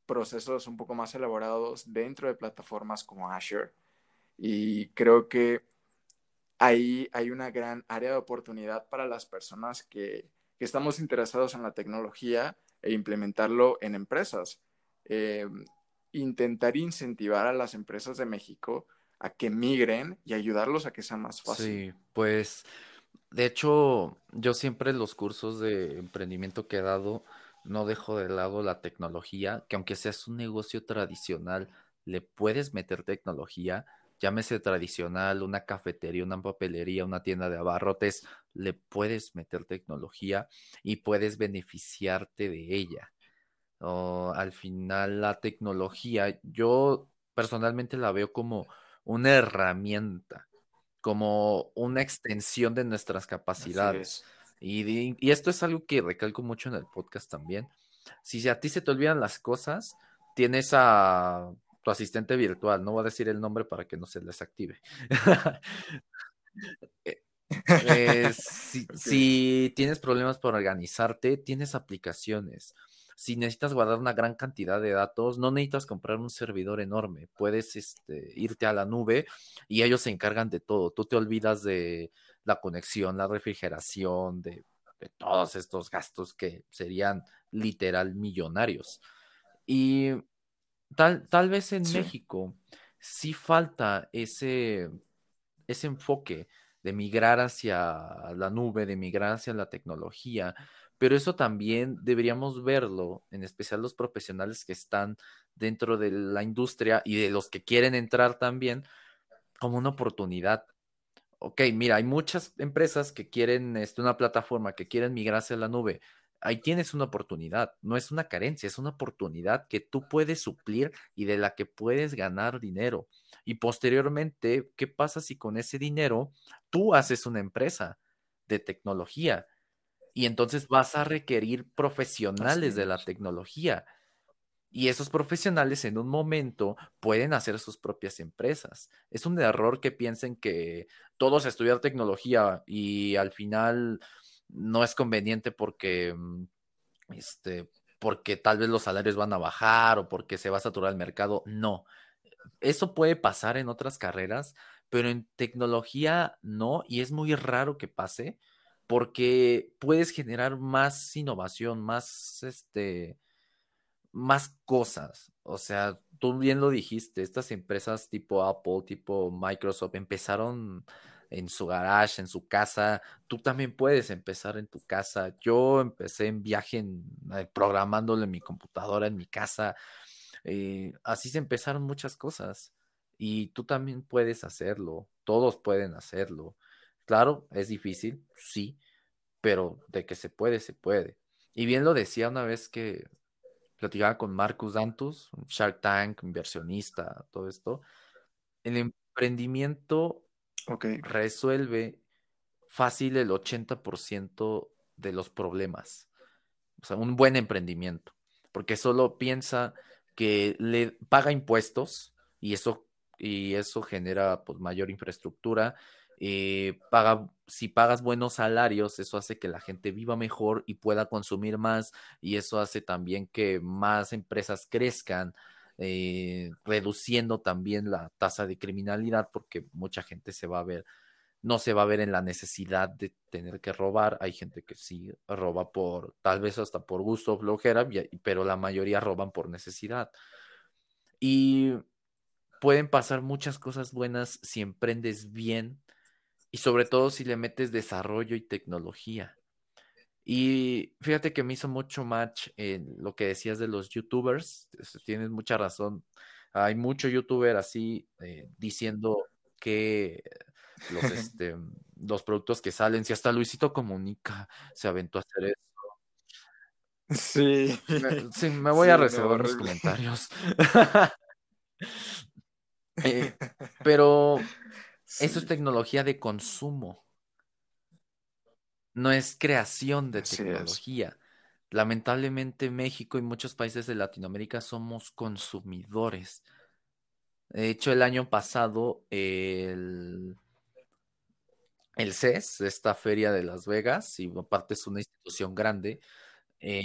procesos un poco más elaborados dentro de plataformas como Azure. Y creo que ahí hay una gran área de oportunidad para las personas que, estamos interesados en la tecnología e implementarlo en empresas. Eh, intentar incentivar a las empresas de México a que migren y ayudarlos a que sea más fácil. Sí, pues de hecho, yo siempre los cursos de emprendimiento que he dado, no dejo de lado la tecnología, que aunque seas un negocio tradicional, le puedes meter tecnología, llámese tradicional, una cafetería, una papelería, una tienda de abarrotes, le puedes meter tecnología y puedes beneficiarte de ella. al final, la tecnología, yo personalmente la veo como una herramienta como una extensión de nuestras capacidades. Y, esto es algo que recalco mucho en el podcast también. Si a ti se te olvidan las cosas, tienes a tu asistente virtual, no voy a decir el nombre para que no se les active. Eh, eh, si, si, tienes problemas para organizarte, tienes aplicaciones. si necesitas guardar una gran cantidad de datos, no necesitas comprar un servidor enorme, puedes este, irte a la nube y ellos se encargan de todo. Tú te olvidas de la conexión, la refrigeración, de, todos estos gastos que serían literal millonarios. Y tal, tal vez en México sí falta ese, ese enfoque de migrar hacia la nube, de migrar hacia la tecnología, pero eso también deberíamos verlo, en especial los profesionales que están dentro de la industria y de los que quieren entrar también, como una oportunidad. Ok, mira, hay muchas empresas que quieren este, una plataforma, que quieren migrar hacia la nube. Ahí tienes una oportunidad, no es una carencia, es una oportunidad que tú puedes suplir y de la que puedes ganar dinero. Y posteriormente, ¿qué pasa si con ese dinero tú haces una empresa de tecnología? Y entonces vas a requerir profesionales de la tecnología. Y esos profesionales en un momento pueden hacer sus propias empresas. Es un error que piensen que todos estudiar tecnología y al final no es conveniente porque, mm, este, porque tal vez los salarios van a bajar o porque se va a saturar el mercado. No, eso puede pasar en otras carreras, pero en tecnología no, y es muy raro que pase porque puedes generar más innovación, más, este, más cosas. O sea, tú bien lo dijiste, estas empresas tipo Apple, tipo Microsoft, empezaron en su garage, en su casa. Tú también puedes empezar en tu casa. Yo empecé en viaje en, eh, en mi computadora, en mi casa. Eh, así se empezaron muchas cosas. Y tú también puedes hacerlo. Todos pueden hacerlo. Claro, es difícil, sí, pero de que se puede, se puede. Y bien lo decía una vez que platicaba con Marcus Dantus, un Shark Tank, inversionista, todo esto. El emprendimiento resuelve fácil el 80% de los problemas. O sea, un buen emprendimiento. Porque solo piensa que le paga impuestos y eso, y eso genera pues, mayor infraestructura. Eh, paga, si pagas buenos salarios, eso hace que la gente viva mejor y pueda consumir más, y eso hace también que más empresas crezcan, eh, reduciendo también la tasa de criminalidad, porque mucha gente se va a ver, no se va a ver en la necesidad de tener que robar. Hay gente que sí roba por, tal vez hasta por gusto o flojera, pero la mayoría roban por necesidad. Y pueden pasar muchas cosas buenas si emprendes bien y sobre todo si le metes desarrollo y tecnología. Y fíjate que me hizo mucho match en lo que decías de los youtubers. Tienes mucha razón. Hay mucho youtuber así eh, diciendo que los, este, los productos que salen, si hasta Luisito Comunica se aventó a hacer eso. Sí. Me, sí, me voy a reservar los comentarios. Eh, pero eso es tecnología de consumo no es creación de tecnología. Lamentablemente México y muchos países de Latinoamérica somos consumidores. De hecho, el año pasado, el, el CES, esta feria de Las Vegas, y aparte es una institución grande,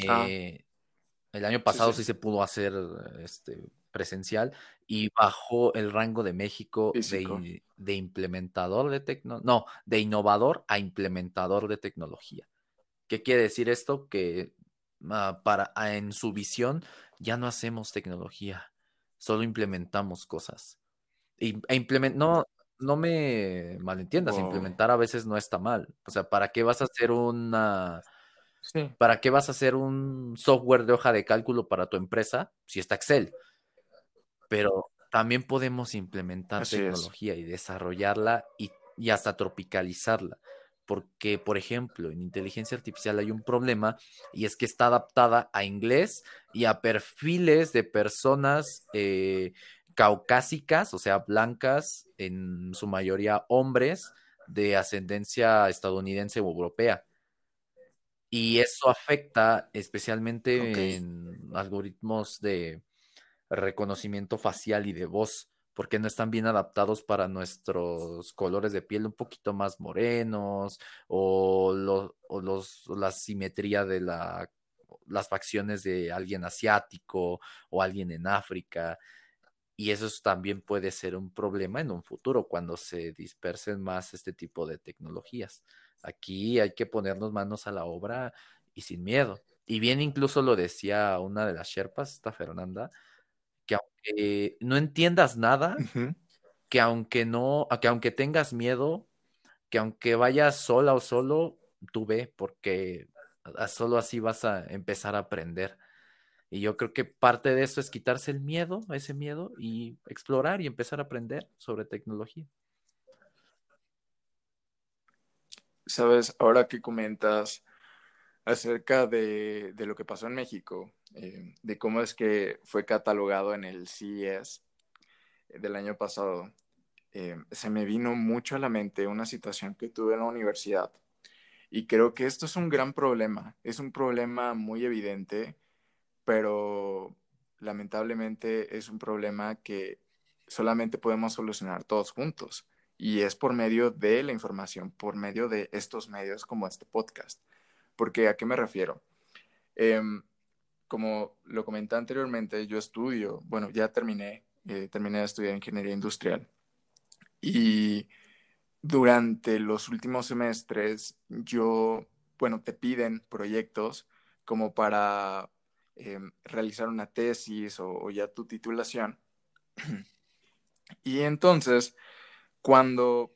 ah. eh, el año pasado sí, se pudo hacer este, presencial y bajó el rango de México de, implementador de tecnología, no, de innovador a implementador de tecnología. ¿Qué quiere decir esto? Que ah, para, ah, en su visión ya no hacemos tecnología, solo implementamos cosas. Y, e no, no me malentiendas, implementar a veces no está mal. O sea, ¿para qué vas a hacer una... ¿Para qué vas a hacer un software de hoja de cálculo para tu empresa si está Excel? Pero también podemos implementar tecnología y desarrollarla y, hasta tropicalizarla. Porque, por ejemplo, en inteligencia artificial hay un problema y es que está adaptada a inglés y a perfiles de personas eh, caucásicas, o sea, blancas, en su mayoría hombres de ascendencia estadounidense o europea. Y eso afecta especialmente en algoritmos de, reconocimiento facial y de voz, porque no están bien adaptados para nuestros colores de piel un poquito más morenos o, los, la simetría de la, las facciones de alguien asiático o alguien en África. Y eso también puede ser un problema en un futuro cuando se dispersen más este tipo de tecnologías. Aquí hay que ponernos manos a la obra y sin miedo. Y bien incluso lo decía una de las Sherpas, esta Fernanda, que aunque no entiendas nada, que aunque no, que aunque tengas miedo, que aunque vayas sola o solo, tú ve, porque solo así vas a empezar a aprender. Y yo creo que parte de eso es quitarse el miedo, ese miedo, y explorar y empezar a aprender sobre tecnología. Sabes, ahora que comentas acerca de, lo que pasó en México, eh, de cómo es que fue catalogado en el CES del año pasado, eh, se me vino mucho a la mente una situación que tuve en la universidad. Y creo que esto es un gran problema, es un problema muy evidente, pero lamentablemente es un problema que solamente podemos solucionar todos juntos. Y es por medio de la información, por medio de estos medios como este podcast. Porque a qué me refiero? Em, como lo comenté anteriormente, yo estudio, bueno, ya terminé, eh, terminé de estudiar ingeniería industrial. Y durante los últimos semestres, yo, bueno, te piden proyectos como para em, realizar una tesis o, ya tu titulación. y entonces, cuando,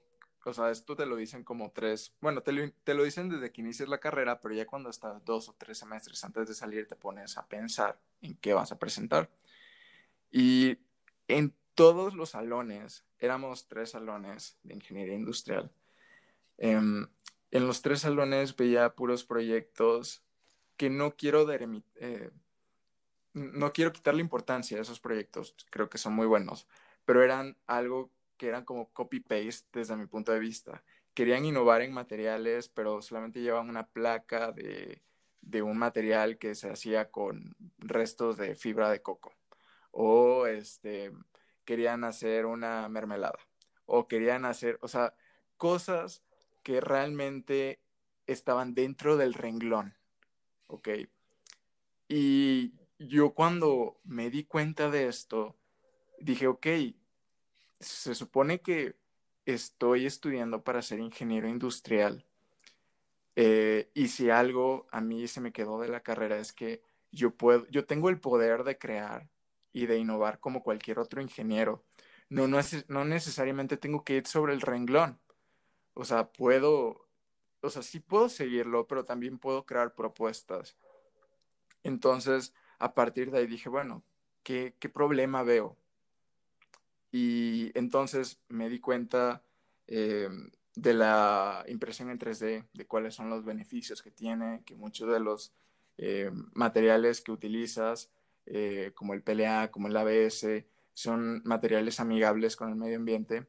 o sea, esto te lo dicen como tres, bueno, te lo, te lo dicen desde que inicias la carrera, pero ya cuando estás dos o tres semestres antes de salir te pones a pensar en qué vas a presentar. Y en todos los salones, éramos tres salones de ingeniería industrial. Em, en los tres salones veía puros proyectos que no quiero, eh, no quiero quitarle importancia a esos proyectos, creo que son muy buenos, pero eran algo que eran como copy-paste desde mi punto de vista. Querían innovar en materiales, pero solamente llevaban una placa de, de un material que se hacía con restos de fibra de coco. O este, querían hacer una mermelada o querían hacer, o sea, cosas que realmente estaban dentro del renglón, ¿ok? Y yo cuando me di cuenta de esto, dije, ok, se supone que estoy estudiando para ser ingeniero industrial. Eh, y si algo a mí se me quedó de la carrera es que yo puedo, yo tengo el poder de crear y de innovar como cualquier otro ingeniero. No, no, es, no necesariamente tengo que ir sobre el renglón. O sea, puedo, o sea, sí puedo seguirlo, pero también puedo crear propuestas. Entonces, a partir de ahí dije, bueno, ¿qué, qué problema veo? Y entonces me di cuenta eh, de la impresión en 3D, de cuáles son los beneficios que tiene, que muchos de los eh, materiales que utilizas eh, como el PLA, como el ABS, son materiales amigables con el medio ambiente.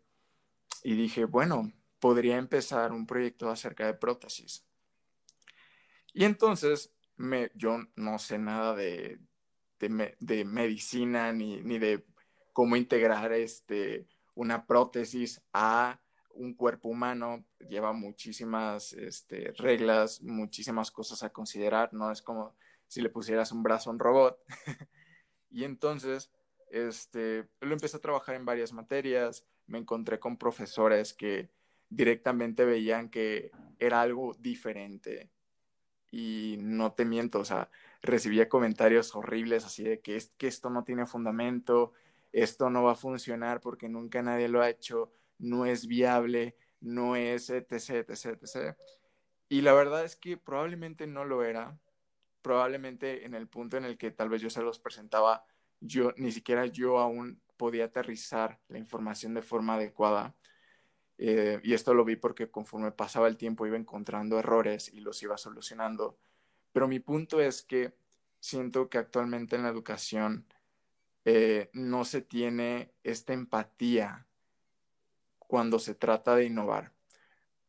Y dije, bueno, podría empezar un proyecto acerca de prótesis. Y entonces me, yo no sé nada de, de, medicina ni, ni, de cómo integrar este, una prótesis a un cuerpo humano. Lleva muchísimas este, reglas, muchísimas cosas a considerar. No es como si le pusieras un brazo a un robot. y entonces, este, lo empecé a trabajar en varias materias, me encontré con profesores que directamente veían que era algo diferente. Y no te miento, o sea, recibía comentarios horribles así de que, es, que esto no tiene fundamento, esto no va a funcionar porque nunca nadie lo ha hecho, no es viable, no es etc, etc, etc. Y la verdad es que probablemente no lo era, probablemente en el punto en el que tal vez yo se los presentaba, yo ni siquiera yo aún podía aterrizar la información de forma adecuada. Eh, y esto lo vi porque conforme pasaba el tiempo iba encontrando errores y los iba solucionando. Pero mi punto es que siento que actualmente en la educación eh, no se tiene esta empatía cuando se trata de innovar.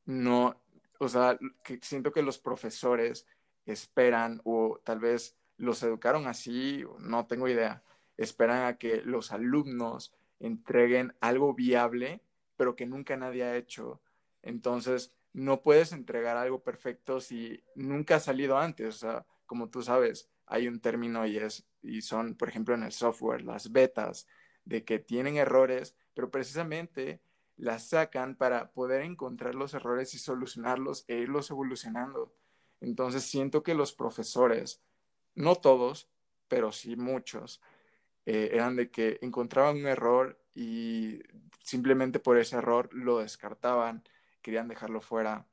No, o sea, siento que los profesores esperan o tal vez los educaron así, no tengo idea, esperan a que los alumnos entreguen algo viable, pero que nunca nadie ha hecho. Entonces, no puedes entregar algo perfecto si nunca ha salido antes. O sea, como tú sabes, hay un término y es, y son, por ejemplo, en el software, las betas, de que tienen errores, pero precisamente las sacan para poder encontrar los errores y solucionarlos e irlos evolucionando. Entonces siento que los profesores, no todos, pero sí muchos, eh, eran de que encontraban un error y simplemente por ese error lo descartaban, querían dejarlo fuera.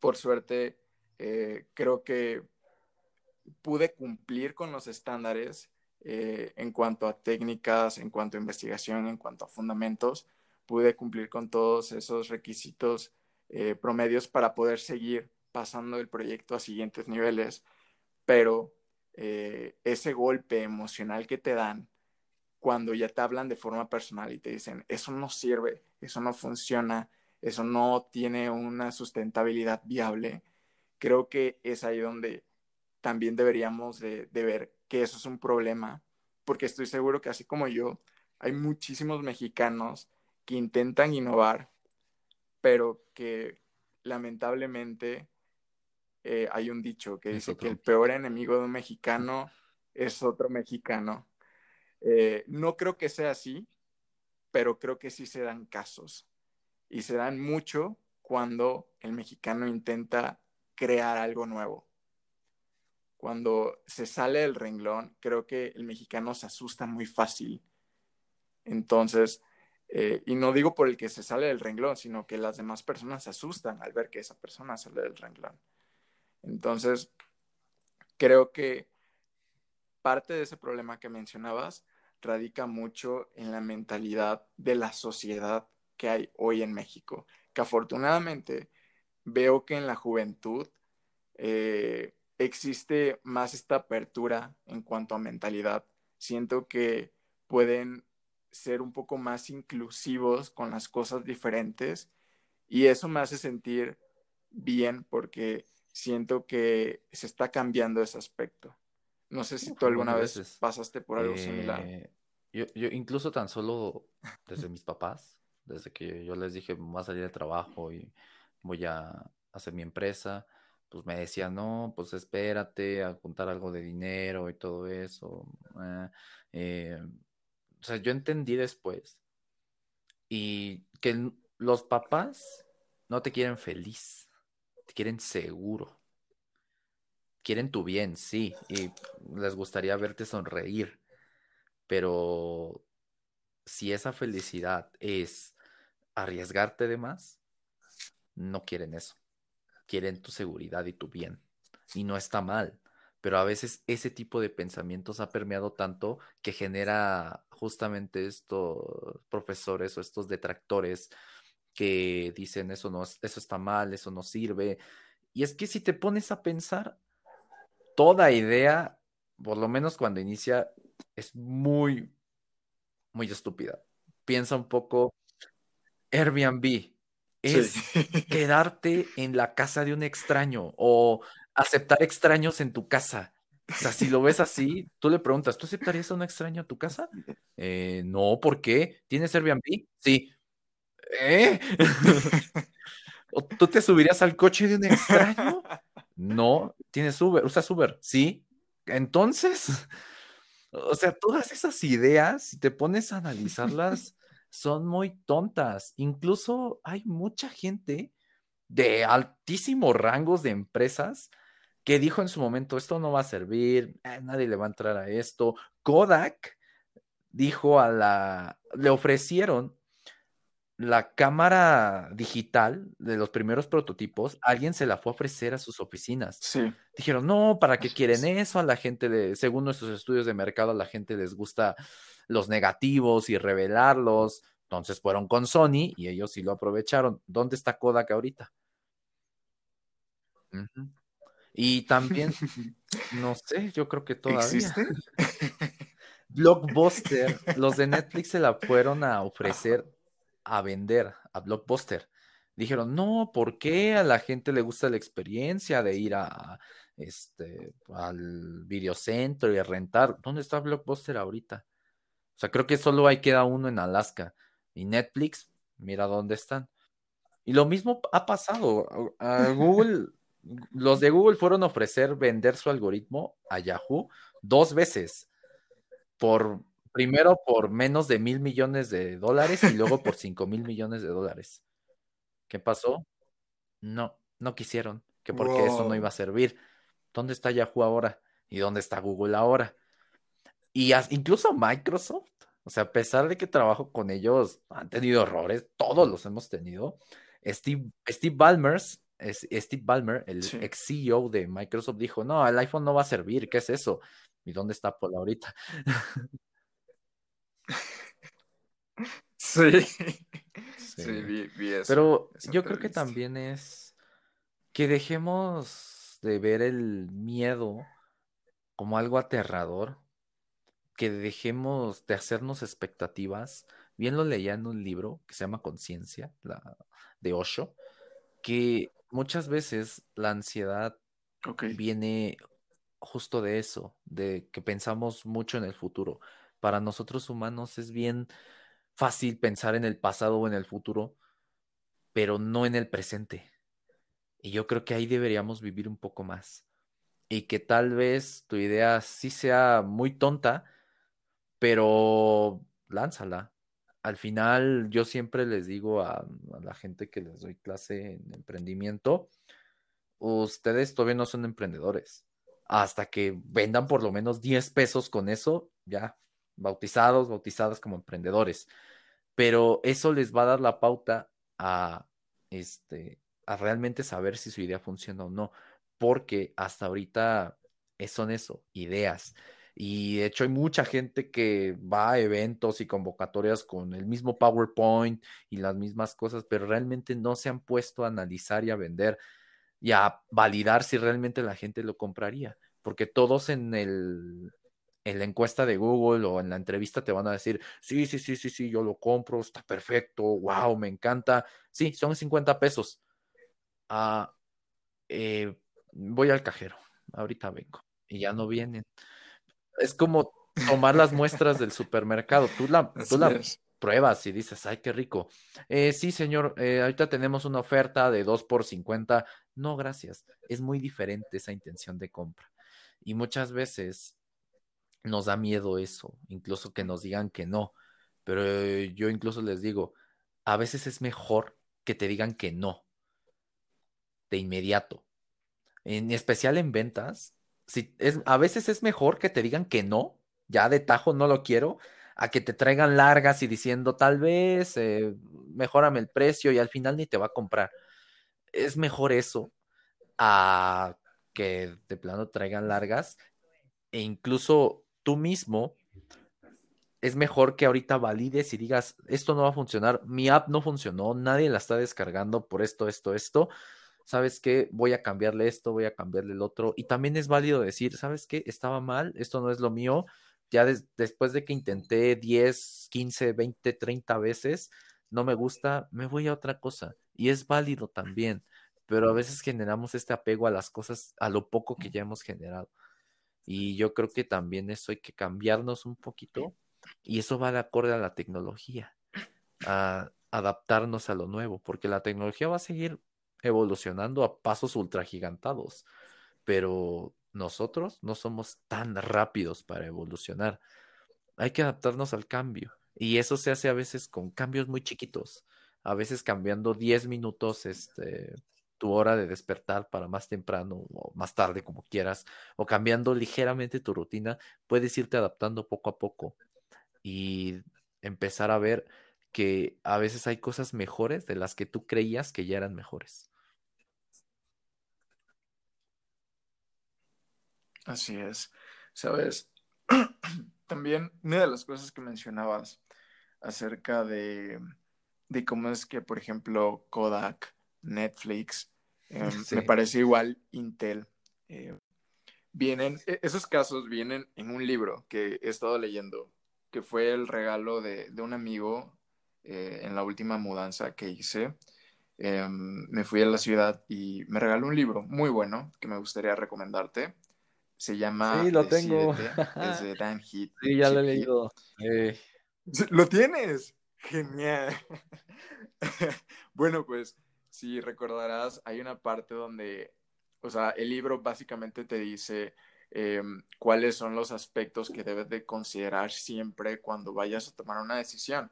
Por suerte, eh, creo que pude cumplir con los estándares eh, en cuanto a técnicas, en cuanto a investigación, en cuanto a fundamentos, pude cumplir con todos esos requisitos eh, promedios para poder seguir pasando el proyecto a siguientes niveles, pero eh, ese golpe emocional que te dan cuando ya te hablan de forma personal y te dicen, eso no sirve, eso no funciona, eso no tiene una sustentabilidad viable, creo que es ahí donde también deberíamos de, ver que eso es un problema, porque estoy seguro que así como yo, hay muchísimos mexicanos que intentan innovar, pero que lamentablemente eh, hay un dicho que dice que el peor enemigo de un mexicano es otro mexicano. Eh, no creo que sea así, pero creo que sí se dan casos. Y se dan mucho cuando el mexicano intenta crear algo nuevo cuando se sale del renglón, creo que el mexicano se asusta muy fácil. Entonces, eh, y no digo por el que se sale del renglón, sino que las demás personas se asustan al ver que esa persona sale del renglón. Entonces, creo que parte de ese problema que mencionabas radica mucho en la mentalidad de la sociedad que hay hoy en México, que afortunadamente veo que en la juventud eh, existe más esta apertura en cuanto a mentalidad. Siento que pueden ser un poco más inclusivos con las cosas diferentes y eso me hace sentir bien porque siento que se está cambiando ese aspecto. No sé si tú alguna vez pasaste por algo similar. Eh, yo, yo, incluso tan solo desde mis papás, desde que yo les dije voy a salir de trabajo y voy a hacer mi empresa, pues me decía, no, pues espérate a juntar algo de dinero y todo eso. Ah, eh, o sea, yo entendí después y que los papás no te quieren feliz, te quieren seguro. Quieren tu bien, sí, y les gustaría verte sonreír, pero si esa felicidad es arriesgarte de más, no quieren eso quieren tu seguridad y tu bien. Y no está mal, pero a veces ese tipo de pensamientos ha permeado tanto que genera justamente estos profesores o estos detractores que dicen eso no eso está mal, eso no sirve. Y es que si te pones a pensar, toda idea, por lo menos cuando inicia, es muy, muy estúpida. Piensa un poco Airbnb es quedarte en la casa de un extraño o aceptar extraños en tu casa. O sea, si lo ves así, tú le preguntas, ¿tú aceptarías a un extraño a tu casa? Eh, no, ¿por qué? ¿Tienes Airbnb? Sí. ¿Eh? ¿Tú te subirías al coche de un extraño? No. ¿Tienes Uber? ¿Usas Uber? Sí. Entonces, o sea, todas esas ideas, si te pones a analizarlas, son muy tontas. Incluso hay mucha gente de altísimos rangos de empresas que dijo en su momento, esto no va a servir, eh, nadie le va a entrar a esto. Kodak dijo a la, le ofrecieron la cámara digital de los primeros prototipos, alguien se la fue a ofrecer a sus oficinas. Sí. Dijeron, no, ¿para qué quieren eso? A la gente, de, según nuestros estudios de mercado, a la gente les gusta los negativos y revelarlos. Entonces fueron con Sony y ellos sí lo aprovecharon. ¿Dónde está Kodak ahorita? Y también, no sé, yo creo que todavía. ¿Existe? Blockbuster, los de Netflix se la fueron a ofrecer a vender a Blockbuster. Dijeron, no, ¿por qué a la gente le gusta la experiencia de ir a este al videocentro y a rentar? ¿Dónde está Blockbuster ahorita? O sea, creo que solo hay queda uno en Alaska. Y Netflix, mira dónde están. Y lo mismo ha pasado. A Google los de Google fueron a ofrecer vender su algoritmo a Yahoo dos veces. Por, primero por menos de mil millones de dólares y luego por cinco mil millones de dólares. ¿Qué pasó? No, no quisieron, que porque eso no iba a servir. ¿Dónde está Yahoo ahora? ¿Y dónde está Google ahora? Y incluso Microsoft, o sea, a pesar de que trabajo con ellos, han tenido errores, todos los hemos tenido. Steve, Steve Ballmer, Steve Ballmer, el ex CEO de Microsoft, dijo: No, el iPhone no va a servir, ¿qué es eso? ¿Y dónde está Apple ahorita? Sí. Sí, vi, eso. Pero yo creo que también es que dejemos de ver el miedo como algo aterrador, que dejemos de hacernos expectativas. Bien lo leía en un libro que se llama Conciencia, de Osho, que muchas veces la ansiedad viene justo de eso, de que pensamos mucho en el futuro. Para nosotros humanos es bien fácil pensar en el pasado o en el futuro, pero no en el presente. Y yo creo que ahí deberíamos vivir un poco más. Y que tal vez tu idea sí sea muy tonta, pero lánzala. Al final, yo siempre les digo a, a la gente que les doy clase en emprendimiento, ustedes todavía no son emprendedores. Hasta que vendan por lo menos 10 pesos con eso, ya bautizados, bautizadas como emprendedores. Pero eso les va a dar la pauta a, este, a realmente saber si su idea funciona o no, porque hasta ahorita son eso, ideas. Y de hecho hay mucha gente que va a eventos y convocatorias con el mismo PowerPoint y las mismas cosas, pero realmente no se han puesto a analizar y a vender y a validar si realmente la gente lo compraría, porque todos en el en la encuesta de Google o en la entrevista te van a decir, sí, sí, sí, sí, sí, yo lo compro, está perfecto, wow, me encanta. Sí, son 50 pesos. Ah, eh, voy al cajero, ahorita vengo. Y ya no vienen. Es como tomar las muestras del supermercado. Tú la, tú la pruebas y dices, ay, qué rico. Eh, sí, señor, eh, ahorita tenemos una oferta de 2 por 50. No, gracias. Es muy diferente esa intención de compra. Y muchas veces nos da miedo eso, incluso que nos digan que no. Pero yo incluso les digo, a veces es mejor que te digan que no, de inmediato. En especial en ventas, si a veces es mejor que te digan que no, ya de tajo no lo quiero, a que te traigan largas y diciendo tal vez, eh, mejórame el precio y al final ni te va a comprar. Es mejor eso a que de plano traigan largas e incluso tú mismo, es mejor que ahorita valides y digas, esto no va a funcionar, mi app no funcionó, nadie la está descargando por esto, esto, esto. ¿Sabes qué? Voy a cambiarle esto, voy a cambiarle el otro. Y también es válido decir, ¿sabes qué? Estaba mal, esto no es lo mío. Ya después de que intenté 10, 15, 20, 30 veces, no me gusta, me voy a otra cosa. Y es válido también, pero a veces generamos este apego a las cosas, a lo poco que ya hemos generado. Y yo creo que también eso hay que cambiarnos un poquito y eso va de acorde a la tecnología, a adaptarnos a lo nuevo, porque la tecnología va a seguir evolucionando a pasos ultragigantados, pero nosotros no somos tan rápidos para evolucionar. Hay que adaptarnos al cambio y eso se hace a veces con cambios muy chiquitos, a veces cambiando 10 minutos este, tu hora de despertar para más temprano o más tarde, como quieras, o cambiando ligeramente tu rutina, puedes irte adaptando poco a poco y empezar a ver que a veces hay cosas mejores de las que tú creías que ya eran mejores. Así es. Sabes, también una de las cosas que mencionabas acerca de, de cómo es que, por ejemplo, Kodak Netflix, em, me parece igual Intel. Eh, vienen, e, esos casos vienen en un libro que he estado leyendo, que fue el regalo de, un amigo eh, en la última mudanza que hice. Em, me fui a la ciudad y me regaló un libro muy bueno que me gustaría recomendarte. Se llama Sí, lo tengo. es de Dan Heath. Sí, ya lo he leído. Eh. ¿Lo tienes? Genial. bueno, pues si recordarás, hay una parte donde o sea, el libro básicamente te dice em, cuáles son los aspectos que debes de considerar siempre cuando vayas a tomar una decisión.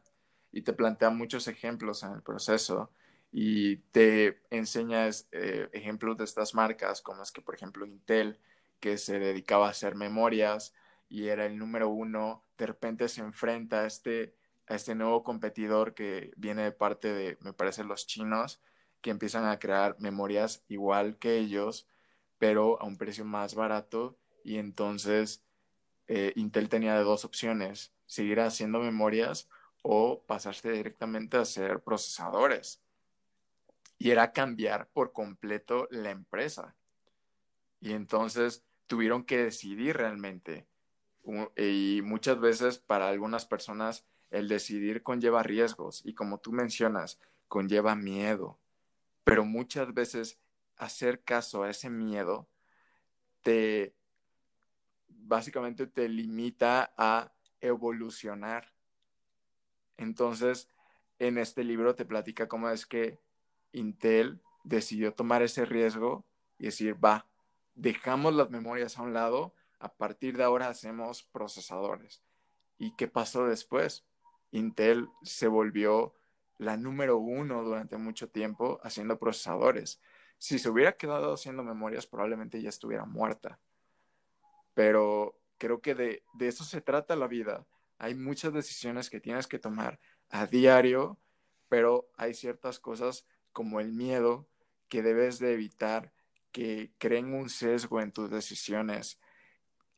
Y te plantea muchos ejemplos en el proceso y te enseña eh, ejemplos de estas marcas, como es que, por ejemplo, Intel, que se dedicaba a hacer memorias y era el número uno, de repente se enfrenta a este, a este nuevo competidor que viene de parte de, me parece, los chinos, que empiezan a crear memorias igual que ellos, pero a un precio más barato. Y entonces eh, Intel tenía dos opciones, seguir haciendo memorias o pasarse directamente a hacer procesadores. Y era cambiar por completo la empresa. Y entonces tuvieron que decidir realmente. Y muchas veces para algunas personas el decidir conlleva riesgos y como tú mencionas, conlleva miedo, pero muchas veces hacer caso a ese miedo te básicamente te limita a evolucionar. Entonces, en este libro te platica cómo es que Intel decidió tomar ese riesgo y decir, va, dejamos las memorias a un lado, a partir de ahora hacemos procesadores. ¿Y qué pasó después? Intel se volvió la número uno durante mucho tiempo haciendo procesadores. Si se hubiera quedado haciendo memorias, probablemente ya estuviera muerta. Pero creo que de, de eso se trata la vida. Hay muchas decisiones que tienes que tomar a diario, pero hay ciertas cosas como el miedo que debes de evitar que creen un sesgo en tus decisiones.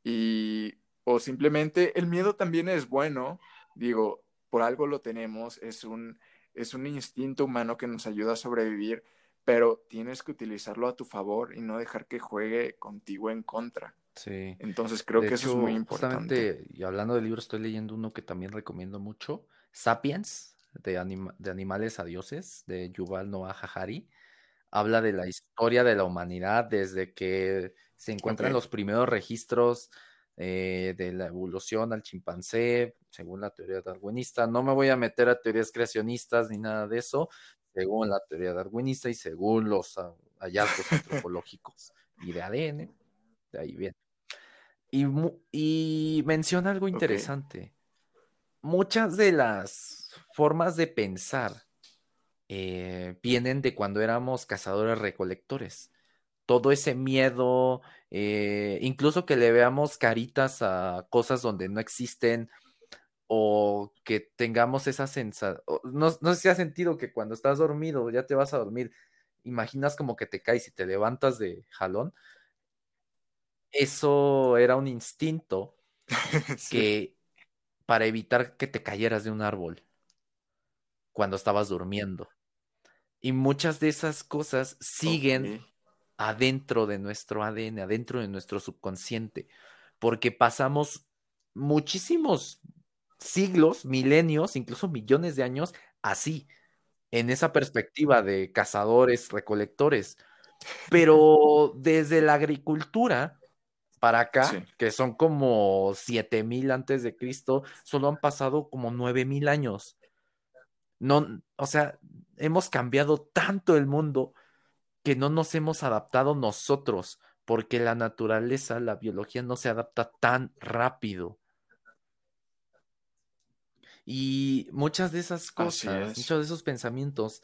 Y, o simplemente el miedo también es bueno, digo, por algo lo tenemos, es un, es un instinto humano que nos ayuda a sobrevivir, pero tienes que utilizarlo a tu favor y no dejar que juegue contigo en contra. Sí. Entonces creo que eso es muy importante. y hablando de libros, estoy leyendo uno que también recomiendo mucho, Sapiens, de, de Animales a Dioses, de Yuval Noah Harari. Habla de la historia de la humanidad desde que se encuentran los primeros registros eh, de la evolución al chimpancé, según la teoría darwinista. No me voy a meter a teorías creacionistas ni nada de eso, según la teoría darwinista y según los ah, hallazgos antropológicos y de ADN. De ahí viene. Y, menciona algo interesante. Muchas de las formas de pensar eh, vienen de cuando éramos cazadores recolectores. Todo ese miedo, eh, incluso que le veamos caritas a cosas donde no existen o que tengamos esa sensación, no, sé si has sentido que cuando estás dormido, ya te vas a dormir, imaginas como que te caes y te levantas de jalón. Eso era un instinto que para evitar que te cayeras de un árbol cuando estabas durmiendo. Y muchas de esas cosas siguen adentro de nuestro ADN, adentro de nuestro subconsciente, porque pasamos muchísimos siglos, milenios, incluso millones de años así, en esa perspectiva de cazadores, recolectores. Pero desde la agricultura para acá, que son como 7000 antes de Cristo, solo han pasado como 9000 años. No, o sea, hemos cambiado tanto el mundo que no nos hemos adaptado nosotros, porque la naturaleza, la biología no se adapta tan rápido. Y muchas de esas cosas, muchos de esos pensamientos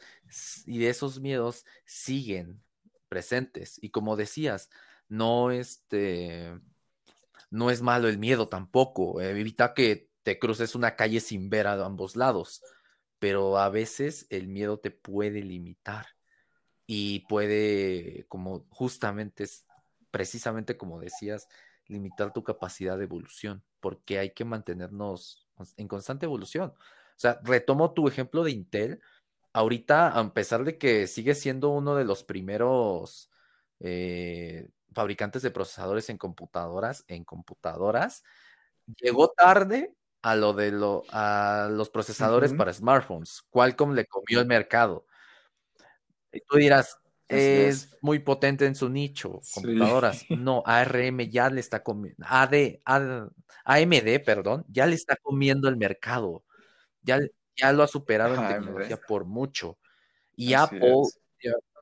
y de esos miedos siguen presentes. Y como decías, no este no es malo el miedo tampoco. evita que te cruces una calle sin ver a ambos lados. Pero a veces el miedo te puede limitar y puede, como justamente, es precisamente como decías, limitar tu capacidad de evolución, porque hay que mantenernos en constante evolución. O sea, retomo tu ejemplo de Intel. Ahorita, a pesar de que sigue siendo uno de los primeros eh, fabricantes de procesadores en computadoras, en computadoras, llegó tarde a lo de lo, a los procesadores para smartphones. Qualcomm le comió el mercado. Y tú dirás, es, muy potente en su nicho, computadoras. No, ARM ya le está comiendo, AD, AMD, perdón, ya le está comiendo el mercado. Ya, ya lo ha superado en tecnología por mucho. Y Apple,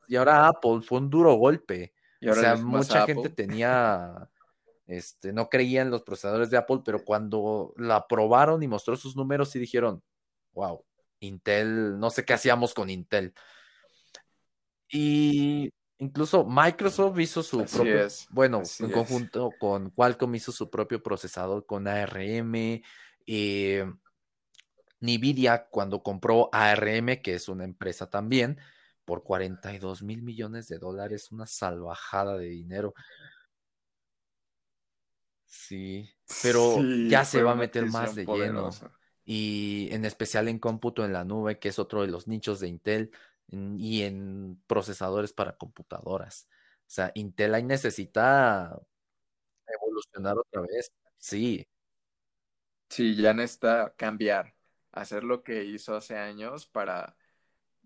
y, ahora Apple fue un duro golpe, o sea, mucha gente tenía, este, no creía en los procesadores de Apple, pero cuando la probaron y mostró sus números, sí dijeron, wow, Intel, no sé qué hacíamos con Intel. Y incluso Microsoft hizo su propio, bueno, en conjunto con Qualcomm hizo su propio procesador con ARM. Eh, Nvidia cuando compró ARM, que es una empresa también, por 42 mil millones de dólares, una salvajada de dinero. Sí, pero ya se va a meter más de lleno. Y en especial en cómputo en la nube, que es otro de los nichos de Intel, y en procesadores para computadoras. O sea, Intel ahí necesita evolucionar otra vez. Sí. Sí, ya necesita cambiar, hacer lo que hizo hace años para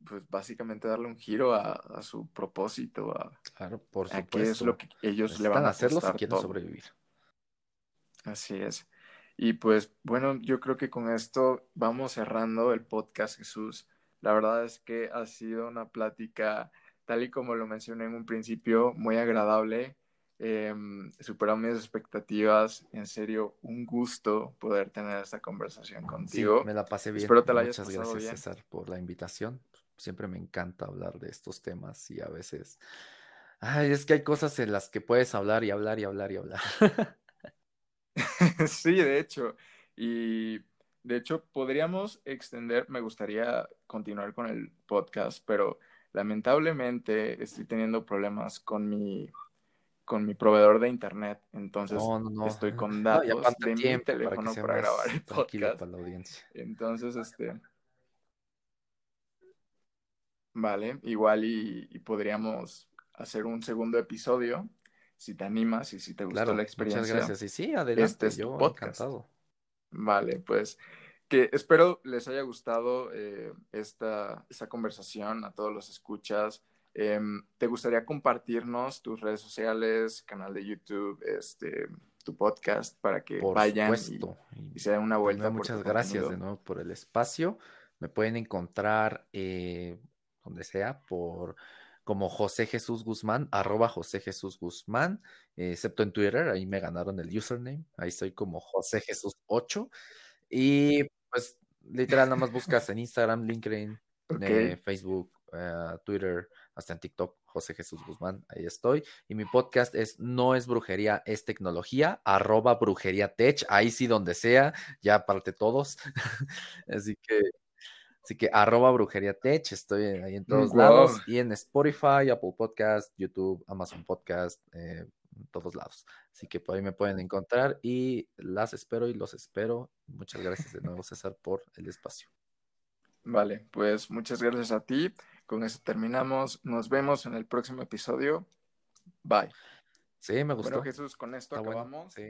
pues básicamente darle un giro a, su propósito, a, claro, por supuesto. qué es lo que ellos le van a hacerlo si quieren sobrevivir. Así es. Y pues bueno, yo creo que con esto vamos cerrando el podcast, Jesús. La verdad es que ha sido una plática, tal y como lo mencioné en un principio, muy agradable. Eh, superó mis expectativas. En serio, un gusto poder tener esta conversación contigo. Sí, me la pasé bien. Espero te la hayas Muchas gracias, César, por la invitación siempre me encanta hablar de estos temas y a veces, ay, es que hay cosas en las que puedes hablar y hablar y hablar y hablar. sí, de hecho, y de hecho podríamos extender, me gustaría continuar con el podcast, pero lamentablemente estoy teniendo problemas con mi con mi proveedor de internet, entonces estoy con datos de mi teléfono para, grabar el podcast. Para la audiencia. Entonces, este, Vale, igual y, podríamos hacer un segundo episodio si te animas y si te gustó la experiencia. Muchas gracias. Y sí, adelante, este yo encantado. Vale, pues que espero les haya gustado eh, esta, esta, conversación a todos los escuchas. Em, ¿Te gustaría compartirnos tus redes sociales, canal de YouTube, este, tu podcast para que vayan y, se den una vuelta? muchas gracias de nuevo por el espacio. Me pueden encontrar eh, donde sea, por como José Jesús Guzmán, arroba José Jesús Guzmán, excepto en Twitter, ahí me ganaron el username, ahí soy como José Jesús 8. Y pues literal, nada más buscas en Instagram, LinkedIn, eh, Facebook, eh, Twitter, hasta en TikTok, José Jesús Guzmán, ahí estoy. Y mi podcast es No es brujería, es tecnología, arroba brujería tech, ahí sí donde sea, ya aparte todos. Así que Así que arroba brujería tech, estoy ahí en todos lados y en Spotify, Apple Podcast, YouTube, Amazon Podcast, eh, en todos lados. Así que por ahí me pueden encontrar y las espero y los espero. Muchas gracias de nuevo, César, por el espacio. Vale, pues muchas gracias a ti. Con eso terminamos. Nos vemos en el próximo episodio. Bye. Sí, me gustó. Bueno, Jesús, con esto acabamos. Sí.